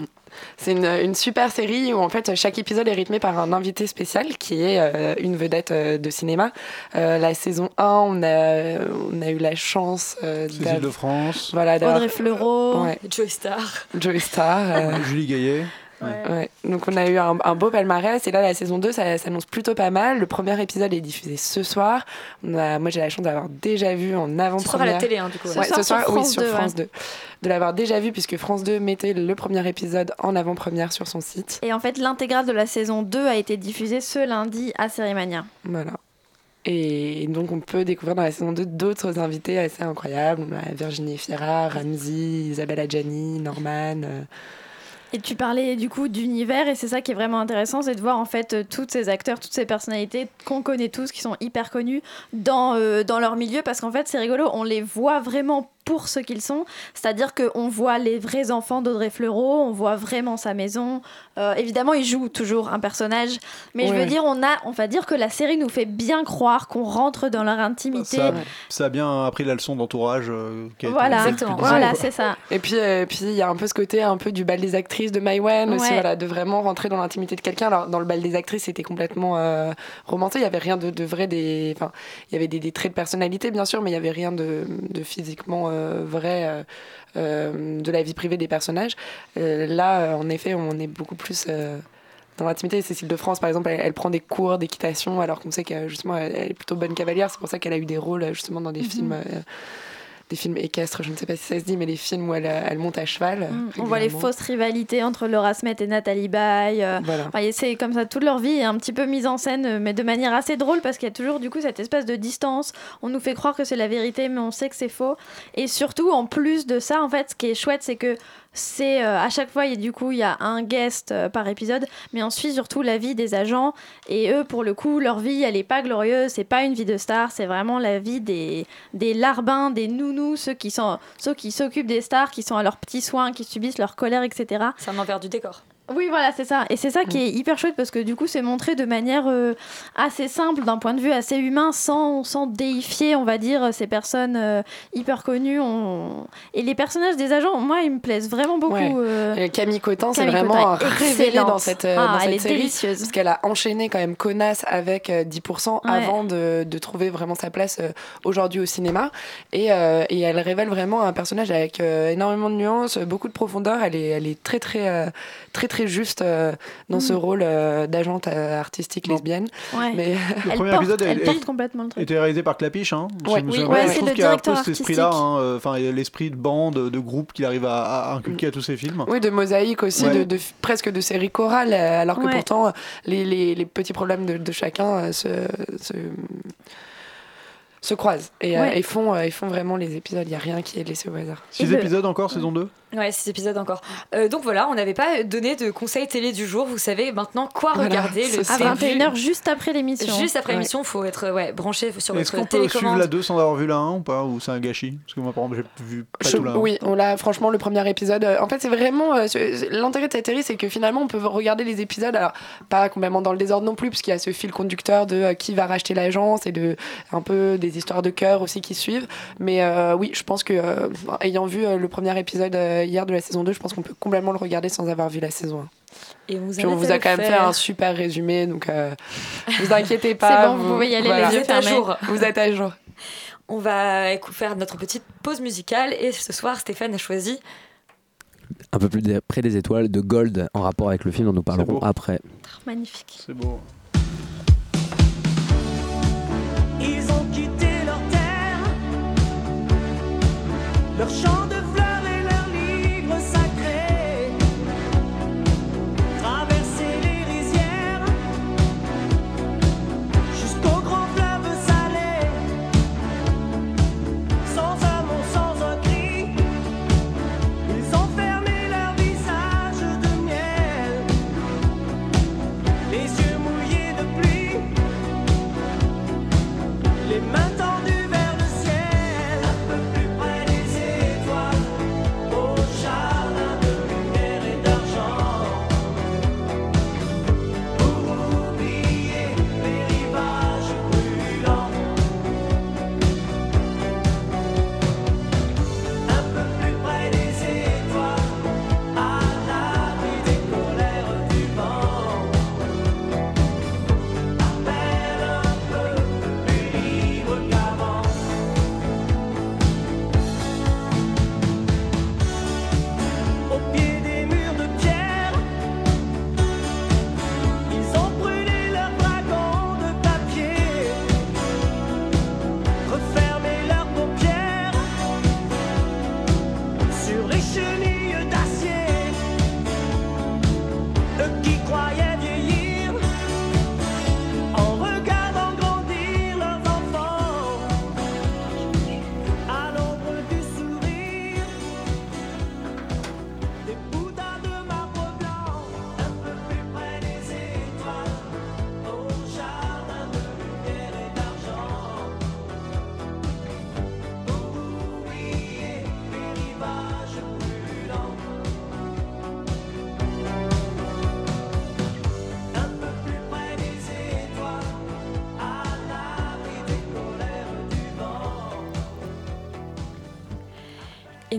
S13: C'est une, une super série où en fait chaque épisode est rythmé par un invité spécial qui est euh, une vedette euh, de cinéma. Euh, la saison 1, on a, on a eu la chance euh,
S14: Cécile de France.
S13: Voilà,
S12: Audrey Fleurot,
S13: Ouais.
S6: Joey Star.
S13: Joey Star. euh,
S14: Julie Gaillet.
S13: Ouais. Donc on a eu un, un beau palmarès et là la saison 2 ça s'annonce plutôt pas mal. Le premier épisode est diffusé ce soir. On a, moi j'ai la chance d'avoir déjà vu en avant-première.
S6: Ce soir à la télé, hein, du coup.
S12: Ce soir
S13: ce
S12: sur
S13: oui,
S12: France
S13: sur
S12: 2,
S13: France
S12: ouais.
S13: 2. De l'avoir déjà vu puisque France 2 mettait le premier épisode en avant-première sur son site.
S12: Et en fait, l'intégrale de la saison 2 a été diffusée ce lundi à Cérémania.
S13: Voilà. Et donc on peut découvrir dans la saison 2 d'autres invités assez incroyables. On a Virginie Fira, Ramsey, Isabelle Adjani, Norman.
S12: Et tu parlais du coup d'univers et c'est ça qui est vraiment intéressant, c'est de voir en fait euh, tous ces acteurs, toutes ces personnalités qu'on connaît tous, qui sont hyper connus dans, euh, dans leur milieu parce qu'en fait c'est rigolo, on les voit vraiment pour ce qu'ils sont, c'est-à-dire qu'on voit les vrais enfants d'Audrey Fleurot, on voit vraiment sa maison. Euh, évidemment, il joue toujours un personnage, mais je veux dire, on a, on va dire que la série nous fait bien croire qu'on rentre dans leur intimité.
S14: Ça, a- ça a bien appris la leçon d'entourage. euh,
S12: Voilà,
S14: des
S12: voilà, c'est ça.
S13: Et puis, euh, puis il y a un peu ce côté un peu du bal des actrices de Maïwen aussi, voilà, de vraiment rentrer dans l'intimité de quelqu'un. Alors, dans le bal des actrices, c'était complètement euh, romancé. Il y avait rien de, de vrai, des, enfin, il y avait des, des traits de personnalité, bien sûr, mais il y avait rien de, de physiquement euh, vrai euh, euh, de la vie privée des personnages. Là, en effet, on est beaucoup plus. dans l'intimité, Cécile de France, par exemple, elle, elle prend des cours d'équitation alors qu'on sait que justement elle, elle est plutôt bonne cavalière. C'est pour ça qu'elle a eu des rôles justement dans des
S12: Mhm.
S13: films, des films équestres. Je ne sais pas si ça se dit, mais les films où elle, elle monte à cheval.
S12: Mm, On voit les fausses rivalités entre Laura Smet et Nathalie Baye. euh,
S13: Voilà.
S12: enfin, c'est comme ça, toute leur vie est un petit peu mise en scène, euh, mais de manière assez drôle parce qu'il y a toujours du coup cette espèce de distance. On nous fait croire que c'est la vérité, mais on sait que c'est faux. Et surtout, en plus de ça, en fait, ce qui est chouette, c'est que c'est euh, à chaque fois, a, du coup, il y a un guest euh, par épisode, mais on suit surtout la vie des agents. Et eux, pour le coup, leur vie, elle est pas glorieuse, c'est pas une vie de star, c'est vraiment la vie des, des larbins, des nounous, ceux qui sont ceux qui s'occupent des stars, qui sont à leurs petits soins, qui subissent leur colère, etc.
S6: C'est un envers du décor.
S12: Oui, voilà, c'est ça. Et c'est ça qui est hyper chouette parce que du coup, c'est montré de manière euh, assez simple, d'un point de vue assez humain, sans, sans déifier, on va dire, ces personnes euh, hyper connues. On... Et les personnages des agents, moi, ils me plaisent vraiment beaucoup.
S13: Ouais.
S12: euh.
S13: Camille Cotin, c'est vraiment
S12: Cotin
S13: un
S12: est
S13: révélé
S12: excellente.
S13: dans cette,
S12: Ah,
S13: dans
S12: elle
S13: cette
S12: est
S13: série.
S12: délicieuse.
S13: Parce qu'elle a enchaîné quand même Connasse avec euh, 10%
S12: Ouais.
S13: avant de, de trouver vraiment sa place aujourd'hui au cinéma. Et, et elle révèle vraiment un personnage avec énormément de nuances, beaucoup de profondeur. Elle est, elle est très, très, euh, très, très juste euh, dans ce
S12: Mhm.
S13: rôle euh, d'agente euh, artistique lesbienne.
S12: Ouais.
S13: Mais...
S14: Le (laughs) premier épisode
S12: elle
S14: est-
S12: porte
S14: est-
S12: complètement le truc.
S14: était réalisé par Clapiche. Hein.
S13: Ouais. Oui, ouais,
S14: je trouve
S12: le
S14: qu'il y a un peu
S12: directeur
S14: cet esprit-là, hein, euh, enfin l'esprit de bande, de groupe qu'il arrive à, à inculquer à tous ses films.
S13: Oui, de mosaïque aussi,
S14: Ouais.
S13: de, de- presque de série chorale, alors que
S12: Ouais.
S13: pourtant les, les- les petits problèmes de, de chacun euh, se, se, se croisent et, euh,
S12: Ouais.
S13: et font, euh, et font vraiment les épisodes. Il n'y a rien qui est laissé au hasard.
S14: Six épisodes encore, saison 2
S6: Ouais, six épisodes encore. Euh, donc voilà, on n'avait pas donné de conseils télé du jour. Vous savez maintenant quoi
S12: Voilà,
S6: regarder le
S12: à
S6: début.
S12: 21h, juste après l'émission.
S6: Juste après
S12: Ouais.
S6: l'émission, il faut être ouais, branché sur
S14: Est-ce
S6: votre
S14: qu'on peut suivre la 2 sans avoir vu la 1 ou pas? Ou c'est un gâchis? Parce que moi, par exemple, j'ai vu pas
S13: Je-
S14: tout la 1.
S13: oui, on l'a franchement le premier épisode. euh, En fait, c'est vraiment euh, l'intérêt de cette série, c'est que finalement on peut regarder les épisodes, alors pas complètement dans le désordre non plus, parce qu'il y a ce fil conducteur de euh, qui va racheter l'agence et de un peu des histoires de cœur aussi qui suivent. Mais euh, oui, je pense que euh, ayant vu euh, le premier épisode euh, hier de la saison 2, je pense qu'on peut complètement le regarder sans avoir vu la saison 1.
S6: Et vous
S13: Puis on vous a quand même fait un super résumé, donc euh, (laughs) vous inquiétez pas.
S12: bon, vous pouvez y aller les
S6: Vous
S12: yeux
S6: êtes à
S12: fermés.
S6: jour.
S13: Vous êtes à jour.
S6: On va faire notre petite pause musicale et ce soir Stéphane a choisi
S11: Un peu plus des- près des étoiles de Gold en rapport avec le film dont nous parlerons après.
S12: Magnifique.
S14: C'est beau.
S20: Leur champ de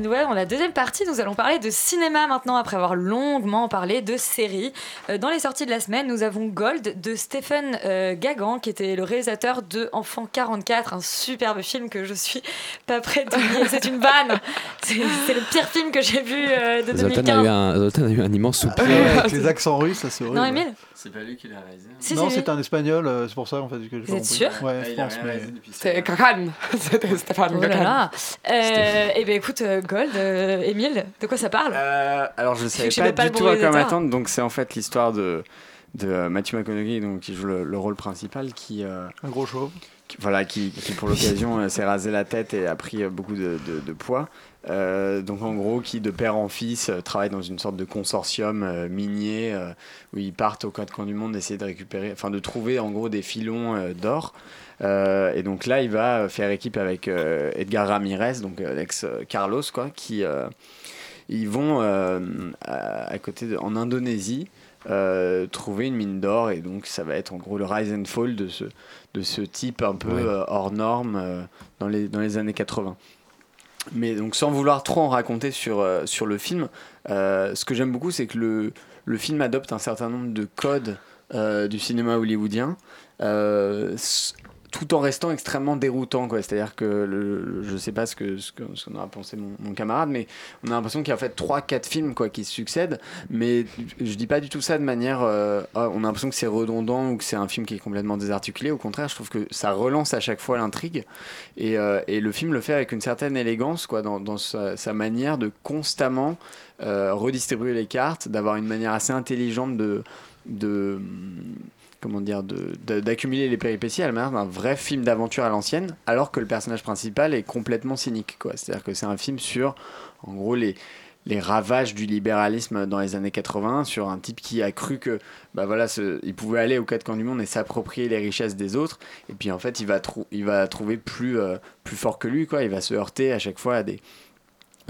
S6: Dans la deuxième partie, nous allons parler de cinéma maintenant, après avoir longuement parlé de séries. Euh, dans les sorties de la semaine, nous avons Gold de Stephen euh, Gagan, qui était le réalisateur de Enfant 44, un superbe film que je suis pas prête de nier. C'est une vanne (laughs) C'est le pire film que j'ai vu euh, de
S11: Zoltan a,
S6: 2015.
S11: eu un, Zoltan a eu un immense soupir.
S14: Avec les accents russes, ça c'est horrible.
S6: Non, Emile
S21: C'est pas lui qui l'a réalisé.
S6: Si,
S14: non,
S6: c'est
S14: un espagnol, euh, c'est pour ça en fait que j'ai
S6: Vous êtes sûr
S14: Ouais,
S21: Ah,
S14: je
S21: il a
S14: pense. mais-
S13: C'est Kakan. (laughs) C'était Stéphane
S6: Oh là
S13: Kakan.
S6: là euh, Eh bien écoute, euh, Gold, euh, Émile, de quoi ça parle
S21: Euh, alors je savais
S6: Je
S21: pas du tout à quoi m'attendre, donc c'est en fait l'histoire de, de Matthew McConaughey donc, qui joue le, le rôle principal qui... euh,
S14: Un gros chauve.
S21: Voilà, qui, pour l'occasion euh, s'est rasé la tête et a pris euh, beaucoup de, poids. Euh, donc en gros, qui de père en fils travaille dans une sorte de consortium minier où ils partent aux quatre coins du monde essayer de récupérer, enfin de trouver en gros des filons d'or. Et donc là, il va faire équipe avec Edgar Ramirez, donc l'ex Carlos, quoi, qui ils vont à, à côté de- en Indonésie euh, trouver une mine d'or et donc ça va être en gros le rise and fall de ce de ce type un peu
S11: Ouais.
S21: euh, hors norme euh, dans les dans les années 80. Mais donc sans vouloir trop en raconter sur, sur le film, ce que j'aime beaucoup c'est que le, le film adopte un certain nombre de codes du cinéma hollywoodien. Tout en restant extrêmement déroutant quoi. C'est à dire que je sais pas ce que ce que- ce qu'en a pensé mon, camarade mais on a l'impression qu'il y a en fait trois quatre films quoi qui se succèdent. Mais je dis pas du tout ça de manière euh, Ah, on a l'impression que c'est redondant ou que c'est un film qui est complètement désarticulé. Au contraire je trouve que ça relance à chaque fois l'intrigue. Et, euh, et le film le fait avec une certaine élégance quoi dans, sa, manière de constamment euh, redistribuer les cartes d'avoir une manière assez intelligente de comment dire d'accumuler les péripéties la manière d'un vrai film d'aventure à l'ancienne alors que le personnage principal est complètement cynique quoi. C'est à dire que c'est un film sur en gros les ravages du libéralisme dans les années 80 sur un type qui a cru que bah il pouvait aller aux quatre coins du monde et s'approprier les richesses des autres et puis en fait il va trou- il va trouver plus euh, plus fort que lui quoi. Il va se heurter à chaque fois à des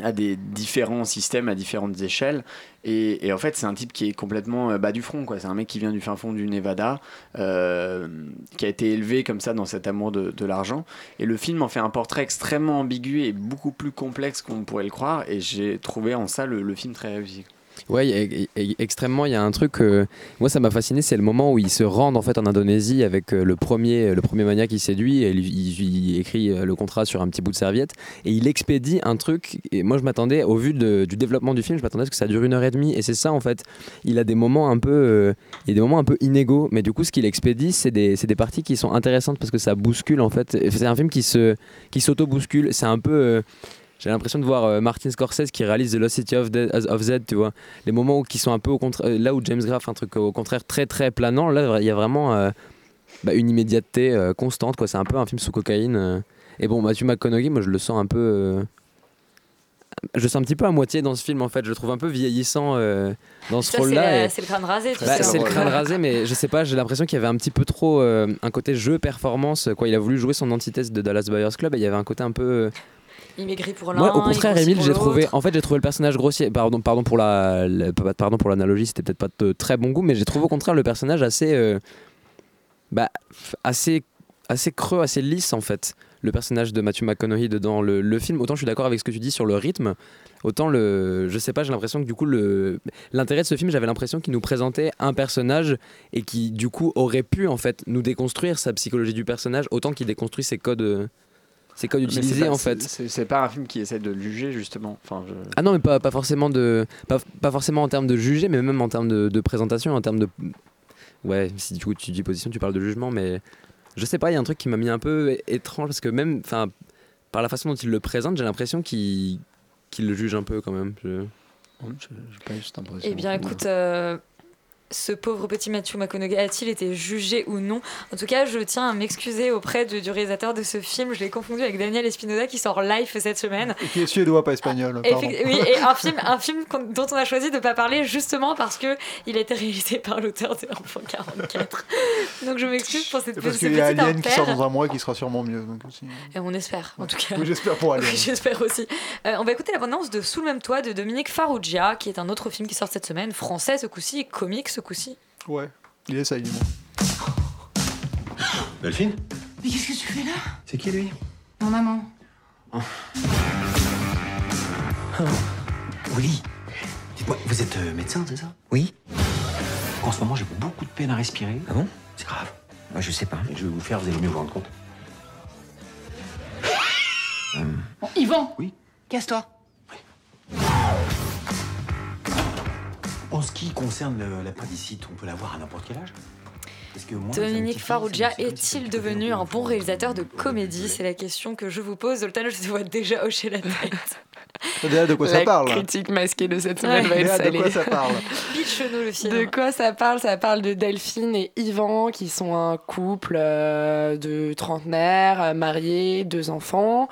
S21: à des différents systèmes à différentes échelles. Et, en fait c'est un type qui est complètement euh, bas du front c'est un mec qui vient du fin fond du Nevada euh, qui a été élevé comme ça dans cet amour de, de l'argent. Et le film en fait un portrait extrêmement ambigu et beaucoup plus complexe qu'on pourrait le croire. Et j'ai trouvé en ça le, le film très réussi
S11: Ouais, extrêmement. Il y a un truc. euh, moi, ça m'a fasciné. C'est le moment où ils se rendent en fait en Indonésie avec euh, le premier, le premier mania qui séduit. Et il, écrit euh, le contrat sur un petit bout de serviette et il expédie un truc. Et moi, je m'attendais, au vu du développement du film, je m'attendais à ce que ça dure une heure et demie. Et c'est ça en fait. Il a des moments un peu, euh, il y a des moments un peu inégaux. Mais du coup, ce qu'il expédie, c'est des, des parties qui sont intéressantes parce que ça bouscule en fait. C'est un film qui qui s'auto bouscule. C'est un peu. Euh, j'ai l'impression de voir euh, Martin Scorsese qui réalise The Lost City of, Dead- of Z, tu vois. Les moments où, qui sont un peu au contraire. Là où James Graff, un truc au contraire très très planant, là il y a vraiment euh, bah, une immédiateté euh, constante, quoi. C'est un peu un film sous cocaïne. euh. Et bon, Matthew McConaughey, moi je le sens un peu. euh, Je le sens un petit peu à moitié dans ce film en fait. Je le trouve un peu vieillissant euh, dans ce
S6: c'est
S11: rôle-là. et-
S6: c'est le crâne rasé, tu
S11: Bah,
S6: sais.
S11: c'est le crâne rasé, mais je sais pas, j'ai l'impression qu'il y avait un petit peu trop euh, un côté jeu performance. Quoi, il a voulu jouer son antithèse de Dallas Buyers Club et il y avait un côté un peu. Euh,
S6: Il maigrit pour l'un.
S11: moi, au contraire,
S6: pour
S11: j'ai trouvé. En fait, j'ai trouvé le personnage grossier. Pardon, pardon pour la, la- pardon pour l'analogie, c'était peut-être pas de très bon goût, mais j'ai trouvé au contraire le personnage assez, euh, bah, assez, assez creux, assez lisse en fait. Le personnage de Matthew McConaughey dans le, le film. Autant je suis d'accord avec ce que tu dis sur le rythme, autant le, je sais pas, j'ai l'impression que du coup le, l'intérêt de ce film, j'avais l'impression qu'il nous présentait un personnage et qui du coup aurait pu en fait nous déconstruire sa psychologie du personnage, autant qu'il déconstruit ses codes.
S21: C'est
S11: utilisés
S21: pas-
S11: en fait.
S21: c'est- pas un film qui essaie de le juger justement enfin je...
S11: Ah non, mais pas, pas forcément de, pas, pas forcément en termes de juger, mais même en termes de, de présentation, en termes de, ouais, si du coup tu dis position, tu parles de jugement, mais je sais pas, il y a un truc qui m'a mis un peu étrange parce que même, enfin, par la façon dont il le présente, j'ai l'impression qu'il qu'il le juge un peu quand même. Je...
S21: pas
S6: Eh bien, écoute, euh, ce pauvre petit Matthew McConaughey a-t-il été jugé ou non En tout cas, je tiens à m'excuser auprès de- du réalisateur de ce film. Je l'ai confondu avec Daniel Espinosa qui sort live cette semaine.
S14: Et qui est suédois, pas espagnol. pardon.
S6: Oui, et un film, (laughs) un film dont on a choisi de ne pas parler justement parce que il a été réalisé par l'auteur de Enfant 44. Donc je m'excuse pour cette
S14: Et parce
S6: ce
S14: qu'il y a Alien qui sort dans un mois qui sera sûrement mieux. Donc aussi.
S6: Et on espère, en tout cas.
S14: Oui, j'espère pour Alien.
S6: Oui, (laughs) j'espère aussi. Euh, on va écouter l'abondance de Sous le même toit de Dominique Farrugia, qui est un autre film qui sort cette semaine, français ce coup-ci, comique ce coup-ci.
S14: Ouais, il essaye du moins. (gasps)
S22: Delphine?
S23: Mais qu'est-ce que tu fais là?
S22: C'est qui lui?
S23: Non, maman.
S24: Oui. Dites-moi, vous êtes euh, médecin, c'est ça? Oui. En ce moment, j'ai beaucoup de peine à respirer. Ah bon? C'est grave. Moi, je sais pas. Je vais vous faire, vous allez mieux vous rendre compte.
S25: Bon, Yvan
S24: Oui
S25: Casse-toi.
S24: En ce qui concerne l'appendicite, on peut l'avoir à n'importe quel âge Parce que moi, ça me
S6: Dominique Farrugia
S24: ça
S6: est-il devenu un bon réalisateur de comédie C'est la question que je vous pose. Zoltan, je te vois déjà hocher la tête. (laughs)
S14: Léa, de quoi ça
S13: La
S14: parle
S13: critique masquée de cette semaine
S14: Ouais.
S13: va être
S14: Léa, de
S13: salée.
S14: quoi ça parle (laughs)
S6: Pitch-nous le film.
S13: De quoi ça parle? Ça parle de Delphine et Yvan qui sont un couple euh, de trentenaires, euh, mariés, deux enfants,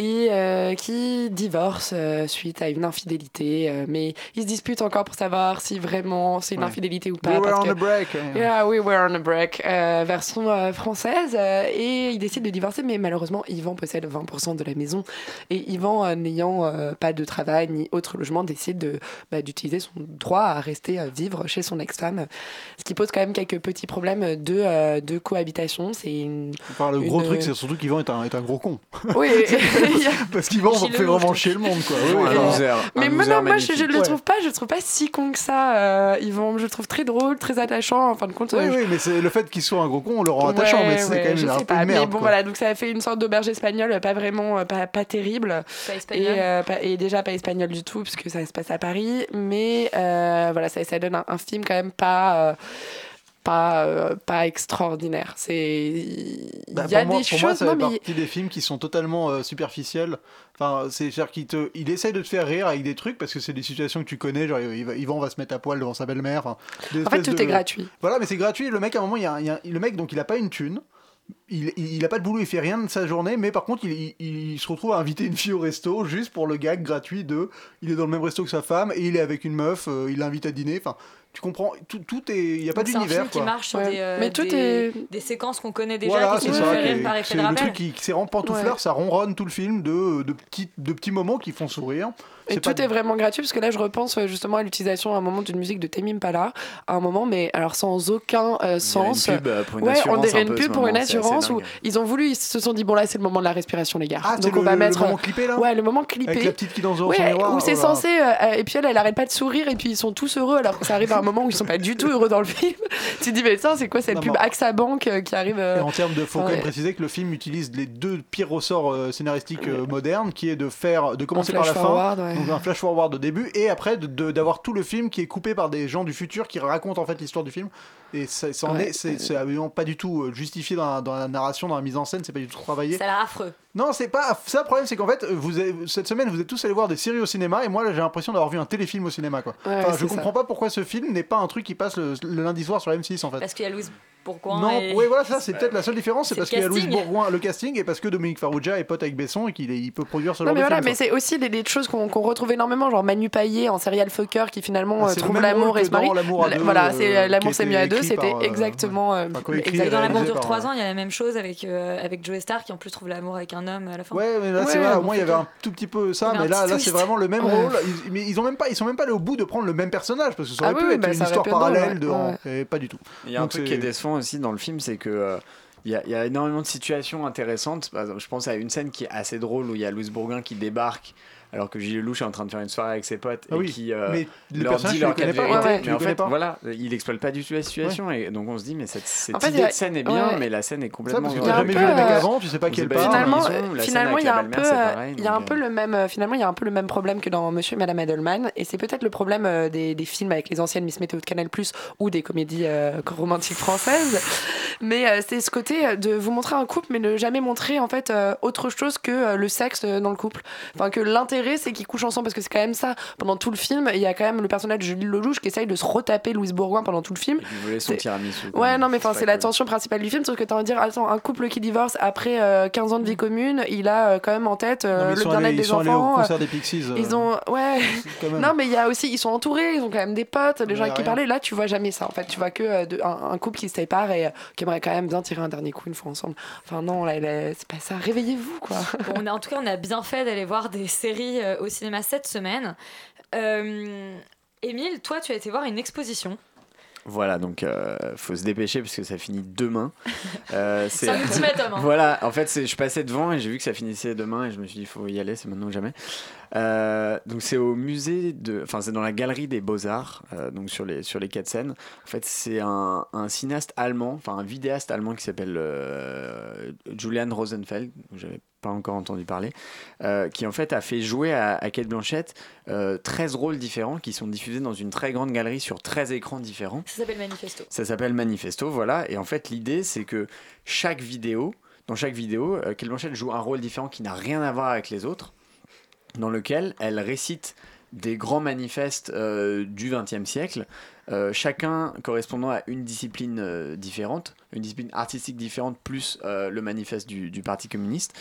S13: et euh, qui divorcent euh, suite à une infidélité. euh, mais ils se disputent encore pour savoir si vraiment c'est une
S14: Ouais.
S13: infidélité ou pas.
S14: We were on
S13: que-
S14: a break. hein.
S13: Yeah, we were on a break, version française. et ils décident de divorcer, mais malheureusement, Yvan possède 20% de la maison. Et Yvan, n'ayant pas de travail ni autre logement, décide de, bah, d'utiliser son droit à rester vivre chez son ex-femme. Ce qui pose quand même quelques petits problèmes de, de cohabitation. C'est une.
S14: Enfin, le gros truc, c'est surtout qu'Yvan est un, est un gros con.
S13: Oui, (laughs) (laughs) (laughs)
S14: Parce qu'Yvan
S13: Gilles
S14: fait vraiment chier le monde, quoi.
S21: Ouais.
S13: Mais non, moi, je, je le trouve pas, je le trouve pas si con que ça. Euh, Yvan, je le trouve très drôle, très attachant. En fin de compte,
S14: Oui,
S13: euh,
S14: oui, mais c'est le fait qu'il soit un gros con, on le rend attachant,
S13: Ouais,
S14: mais c'est
S13: ouais,
S14: quand même un peu merde.
S13: Mais bon,
S14: quoi.
S13: voilà, donc ça a fait une sorte d'auberge espagnole, pas vraiment, euh, pas, pas terrible.
S6: Pas espagnol.
S13: Et, euh, déjà pas espagnol du tout, puisque ça se passe à Paris. Mais euh, voilà, ça, ça donne un, un film quand même pas. Pas, euh, pas extraordinaire. C'est il
S14: Bah,
S13: y a
S14: moi,
S13: des
S14: pour moi,
S13: choses
S14: ça
S13: non,
S14: fait
S13: mais
S14: partie des films qui sont totalement euh, superficiels. Enfin, c'est c'est-à-dire qu'il te, il essaye de te faire rire avec des trucs parce que c'est des situations que tu connais. Genre, il va, Yvan va se mettre à poil devant sa belle-mère. enfin,
S13: En fait, tout est gratuit.
S14: Voilà, mais c'est gratuit. Le mec, à un moment, il y a, un- il y a un- le mec, donc, il a pas une thune. Il, il, il a pas de boulot, il fait rien de sa journée, mais par contre, il, il- il se retrouve à inviter une fille au resto juste pour le gag gratuit de. Il est dans le même resto que sa femme et il est avec une meuf, euh, il l'invite à dîner. Enfin, tu comprends, tout, tout est. Il y a pas d'univers.
S6: qui
S14: quoi.
S6: marche sur
S13: Ouais.
S6: des, euh,
S13: Mais tout
S6: des,
S13: est-
S6: des séquences qu'on connaît déjà,
S14: Voilà,
S6: qui
S14: c'est
S6: sont
S14: ça. C'est
S6: de
S14: le
S6: rappel.
S14: truc qui, c'est vraiment pantoufleur,
S13: Ouais.
S14: ça ronronne tout le film de, de, petits, de petits moments qui font sourire.
S13: Et tout
S14: pas-
S13: est vraiment gratuit parce que là je repense euh, justement à l'utilisation à un moment d'une musique de Tame Impala à un moment mais alors sans aucun euh, sens.
S21: une pub, euh, pour une
S13: ouais,
S21: assurance,
S13: on dirait
S21: un
S13: une pub pour une
S21: moment,
S13: assurance où ils ont voulu ils se sont dit bon là c'est le moment de la respiration les gars.
S14: Ah,
S13: Donc
S14: le,
S13: on va
S14: le
S13: mettre
S14: moment clippé là
S13: Ouais, le moment clippé.
S14: Avec la petite qui danse
S13: Ouais,
S14: son miroir.
S13: où c'est
S14: oh
S13: censé et puis elle elle arrête pas de sourire et puis ils sont tous heureux alors que ça arrive à un moment où ils sont pas du tout heureux dans le film. (laughs) tu te dis mais ça c'est quoi cette
S14: Non,
S13: pub
S14: mais-
S13: AXA Bank euh, qui arrive euh,
S14: Et en termes de, faut quand même préciser que le film utilise les deux pires ressorts euh, scénaristiques euh, modernes, qui est de faire, de commencer par la fin,
S13: flash-forward, ouais.
S14: donc un flash forward au début, et après de- de- d'avoir tout le film qui est coupé par des gens du futur qui racontent en fait l'histoire du film. Et ça, ça en
S13: Ouais.
S14: est, c'est pas du tout justifié dans la, dans la narration, dans la mise en scène, c'est pas du tout travaillé.
S6: Ça a l'air affreux.
S14: Non, c'est pas ça. Le problème, c'est qu'en fait, vous avez- cette semaine, vous êtes tous allés voir des séries au cinéma, et moi, là, j'ai l'impression d'avoir vu un téléfilm au cinéma, quoi.
S13: Ouais,
S14: Enfin,
S13: c'est
S14: je
S13: ça.
S14: comprends pas pourquoi ce film n'est pas un truc qui passe le, lundi soir sur M6, en fait.
S6: Parce qu'il y a Louise Bourgoin.
S14: Non,
S6: et...
S14: oui, voilà, ça, c'est peut-être la seule différence, c'est parce qu'il y a
S6: casting.
S14: Bourgoin, le casting, et parce que Dominique Farrugia est pote avec Besson et qu'il il peut produire ce
S13: Non
S14: genre
S13: mais
S14: de
S13: voilà,
S14: film.
S13: mais c'est aussi des, des choses qu'on qu'on retrouve énormément, genre Manu Payet en serial fucker qui finalement
S14: Ah,
S13: euh, trouve l'amour et se marie. voilà, c'est
S14: euh,
S13: euh, l'amour
S14: était
S13: mieux à deux, c'était
S14: euh,
S13: exactement. euh,
S14: enfin,
S6: dans l'amour dure
S14: par,
S6: 3
S14: euh,
S6: ans, il y a la même chose avec, euh, avec Joe Star qui en plus trouve l'amour avec un homme à la fin.
S14: Ouais, mais là, c'est vrai, au moins, il y avait un tout petit peu ça, mais là, c'est vraiment le même rôle. Ils, mais ils ont même pas, ils sont même pas allés au bout de prendre le même personnage, parce que ça
S13: Ah
S14: aurait
S13: oui,
S14: pu être une histoire parallèle, pas du tout.
S21: Il y a un truc qui est décevant aussi dans le film, c'est que euh, il y, a, énormément de situations intéressantes. Je pense à une scène qui est assez drôle où il y a Louis Bourgoin qui débarque alors que Gilles Lelouch est en train de faire une soirée avec ses potes
S14: Ah
S21: et
S14: oui,
S21: qui euh,
S14: mais le
S21: leur dit leur cas de
S14: pas,
S21: vérité.
S14: ouais, tu
S21: mais en fait,
S14: pas.
S21: voilà, il exploite pas du tout la situation et donc on se dit mais cette, cette
S13: En fait,
S21: idée
S13: a-
S21: de scène est bien,
S13: ouais.
S21: mais la scène est
S14: Ça,
S21: complètement.
S14: parce que
S13: un
S14: jamais vu le mec
S13: euh,
S14: avant, tu sais pas
S21: on
S14: quel
S21: sait pas
S14: part.
S13: finalement, euh, finalement, il y a
S21: la
S13: un
S21: belle-mère,
S13: peu,
S21: c'est
S13: euh,
S21: pareil,
S13: il y a un
S21: donc,
S13: peu
S21: euh,
S13: le même, euh, finalement, il y a un peu le même problème que dans Monsieur et Madame Edelman, et c'est peut-être le problème euh, des, des films avec les anciennes Miss Météo de Canal+ ou des comédies euh, romantiques françaises. Mais euh, c'est ce côté euh, de vous montrer un couple, mais ne jamais montrer en fait euh, autre chose que euh, le sexe euh, dans le couple. Enfin, que l'intérêt c'est qu'ils couchent ensemble parce que c'est quand même ça. Pendant tout le film, il y a quand même le personnage de Julie Lelouch qui essaye de se retaper Louise Bourgoin pendant tout le film.
S21: Il voulait son tiramisu.
S13: Ouais, non, mais enfin, c'est la
S21: cool.
S13: tension principale du film, sauf que t'as envie de dire, attends, un couple qui divorce après euh, 15 ans de vie commune, il a euh, quand même en tête euh,
S14: Non,
S13: le bien-être
S14: ils
S13: des
S14: sont allés au
S13: enfants.
S14: concert des Pixies. euh,
S13: Ils ont, ouais. (laughs) Non, mais il y a aussi, ils sont entourés, ils ont quand même des potes, des gens avec qui parler. Là, tu vois jamais ça. En fait, tu vois que euh, de- un, un couple qui se sépare et euh, qui aimerait quand même bien tirer un dernier coup une fois ensemble. Enfin, non, là, là, c'est pas ça. Réveillez-vous, quoi.
S6: Bon, on a, en tout cas, on a bien fait d'aller voir des séries euh, au cinéma cette semaine. Euh, Émile, toi, tu as été voir une exposition.
S21: Voilà, donc euh, faut se dépêcher parce que ça finit demain. (laughs) Euh,
S6: C'est un ultimatum, hein.
S21: Voilà, en fait, je passais devant et j'ai vu que ça finissait demain et je me suis dit, il faut y aller, c'est maintenant ou jamais. Euh, donc c'est au musée de, enfin c'est dans la galerie des beaux arts, donc sur les sur les quatre scènes. En fait, c'est un, un cinéaste allemand, enfin un vidéaste allemand qui s'appelle Julian Rosenfeld, j'avais pas encore entendu parler, euh, qui en fait a fait jouer à, à Kate Blanchett euh, 13 rôles différents qui sont diffusés dans une très grande galerie sur 13 écrans différents.
S6: Ça s'appelle Manifesto.
S21: Ça s'appelle Manifesto, voilà. Et en fait, l'idée, c'est que chaque vidéo, dans chaque vidéo, euh, Kate Blanchett joue un rôle différent qui n'a rien à voir avec les autres, dans lequel elle récite des grands manifestes euh, du XXe siècle, euh, chacun correspondant à une discipline euh, différente, une discipline artistique différente, plus le manifeste du, Parti communiste.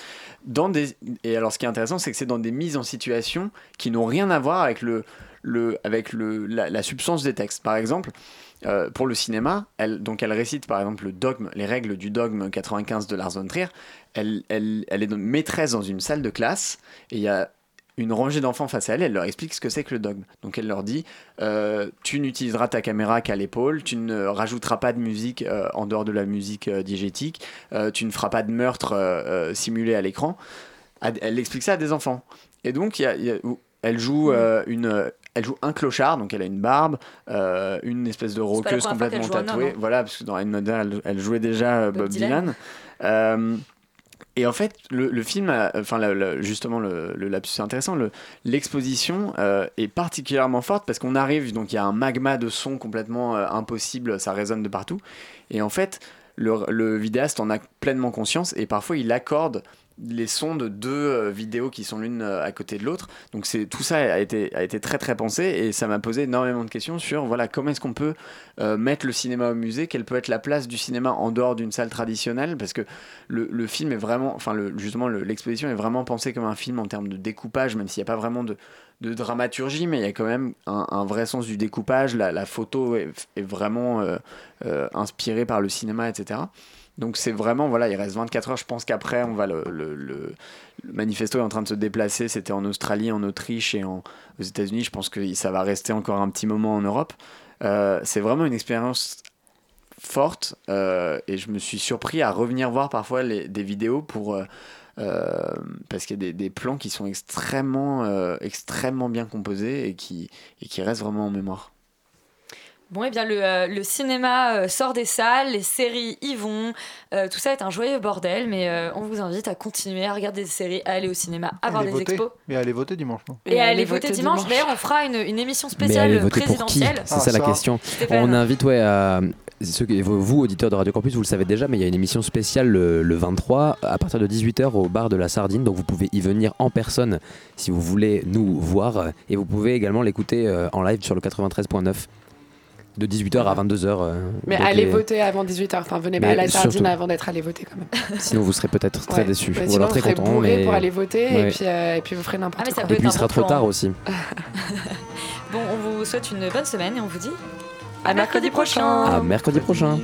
S21: Dans des... Et alors, ce qui est intéressant, c'est que c'est dans des mises en situation qui n'ont rien à voir avec, le, le, avec le, la, substance des textes. Par exemple, pour le cinéma, elle, donc elle récite par exemple le dogme, les règles du dogme 95 de Lars von Trier. Elle, elle, elle est maîtresse dans une salle de classe et il y a une rangée d'enfants face à elle, elle leur explique ce que c'est que le dogme. Donc elle leur dit, euh, tu n'utiliseras ta caméra qu'à l'épaule, tu ne rajouteras pas de musique euh, en dehors de la musique euh, diégétique, euh, tu ne feras pas de meurtre simulé à l'écran. Elle explique ça à des enfants. Et donc y a- il y a- elle joue une... Elle joue un clochard, donc elle a une barbe, euh, une espèce de roqueuse complètement
S6: homme,
S21: tatouée.
S6: hein.
S21: Voilà, parce que dans Anne elle, elle jouait déjà
S6: Bob
S21: Bob,
S6: Dylan.
S21: Dylan. Euh, et en fait, le, film, a- enfin justement, le, le lapsus intéressant. le- L'exposition euh, est particulièrement forte parce qu'on arrive, donc il y a un magma de son complètement euh, impossible, ça résonne de partout. Et en fait, le, vidéaste en a pleinement conscience et parfois il accorde les sons de deux euh, vidéos qui sont l'une euh, à côté de l'autre. Donc c'est tout ça a été, a été très très pensé et ça m'a posé énormément de questions sur voilà comment est-ce qu'on peut euh, mettre le cinéma au musée, quelle peut être la place du cinéma en dehors d'une salle traditionnelle? Parce que le, film est vraiment, enfin le, justement le- l'exposition est vraiment pensée comme un film en termes de découpage, même s'il n'y a pas vraiment de, de dramaturgie, mais il y a quand même un, vrai sens du découpage. La, photo est, vraiment euh, euh, inspirée par le cinéma, etc. Donc c'est vraiment, voilà, il reste 24 heures. Je pense qu'après, on va le, manifesto est en train de se déplacer. C'était en Australie, en Autriche et aux États-Unis. Je pense que ça va rester encore un petit moment en Europe. Euh, c'est vraiment une expérience forte et je me suis surpris à revenir voir parfois des vidéos pour euh, parce qu'il y a des, plans qui sont extrêmement euh, extrêmement bien composés et qui restent vraiment en mémoire.
S6: Bon, et bien le, euh, le cinéma euh, sort des salles, les séries y vont, euh, tout ça est un joyeux bordel, mais euh, on vous invite à continuer à regarder des séries, à aller au cinéma, à voir des
S14: voter.
S6: expos.
S14: Et allez voter dimanche. non
S6: Et à aller voter dimanche. D'ailleurs, on fera une, une émission spéciale présidentielle.
S11: C'est ça la question.
S6: Stéphane.
S11: On invite, ouais, à- vous, auditeurs de Radio Campus, vous le savez déjà, mais il y a une émission spéciale le, le 23 à partir de 18h au bar de la Sardine. Donc vous pouvez y venir en personne si vous voulez nous voir. Et vous pouvez également l'écouter en live sur le 93.9 de 18h à 22h. euh,
S13: Mais allez
S11: les-
S13: voter avant 18h. Enfin, venez pas à la sardine
S11: surtout.
S13: avant d'être allé voter quand même. (laughs)
S11: Sinon vous serez peut-être très
S13: Ouais.
S11: déçus.
S13: Ouais,
S11: ou alors très
S13: bourré
S11: Mais...
S13: pour aller voter et, puis, euh, et puis vous ferez n'importe
S6: Ah, mais ça
S13: quoi.
S11: Et puis il sera trop tard aussi. (laughs)
S6: Bon, on vous souhaite une bonne semaine et on vous dit
S13: À mercredi prochain.
S11: À mercredi prochain.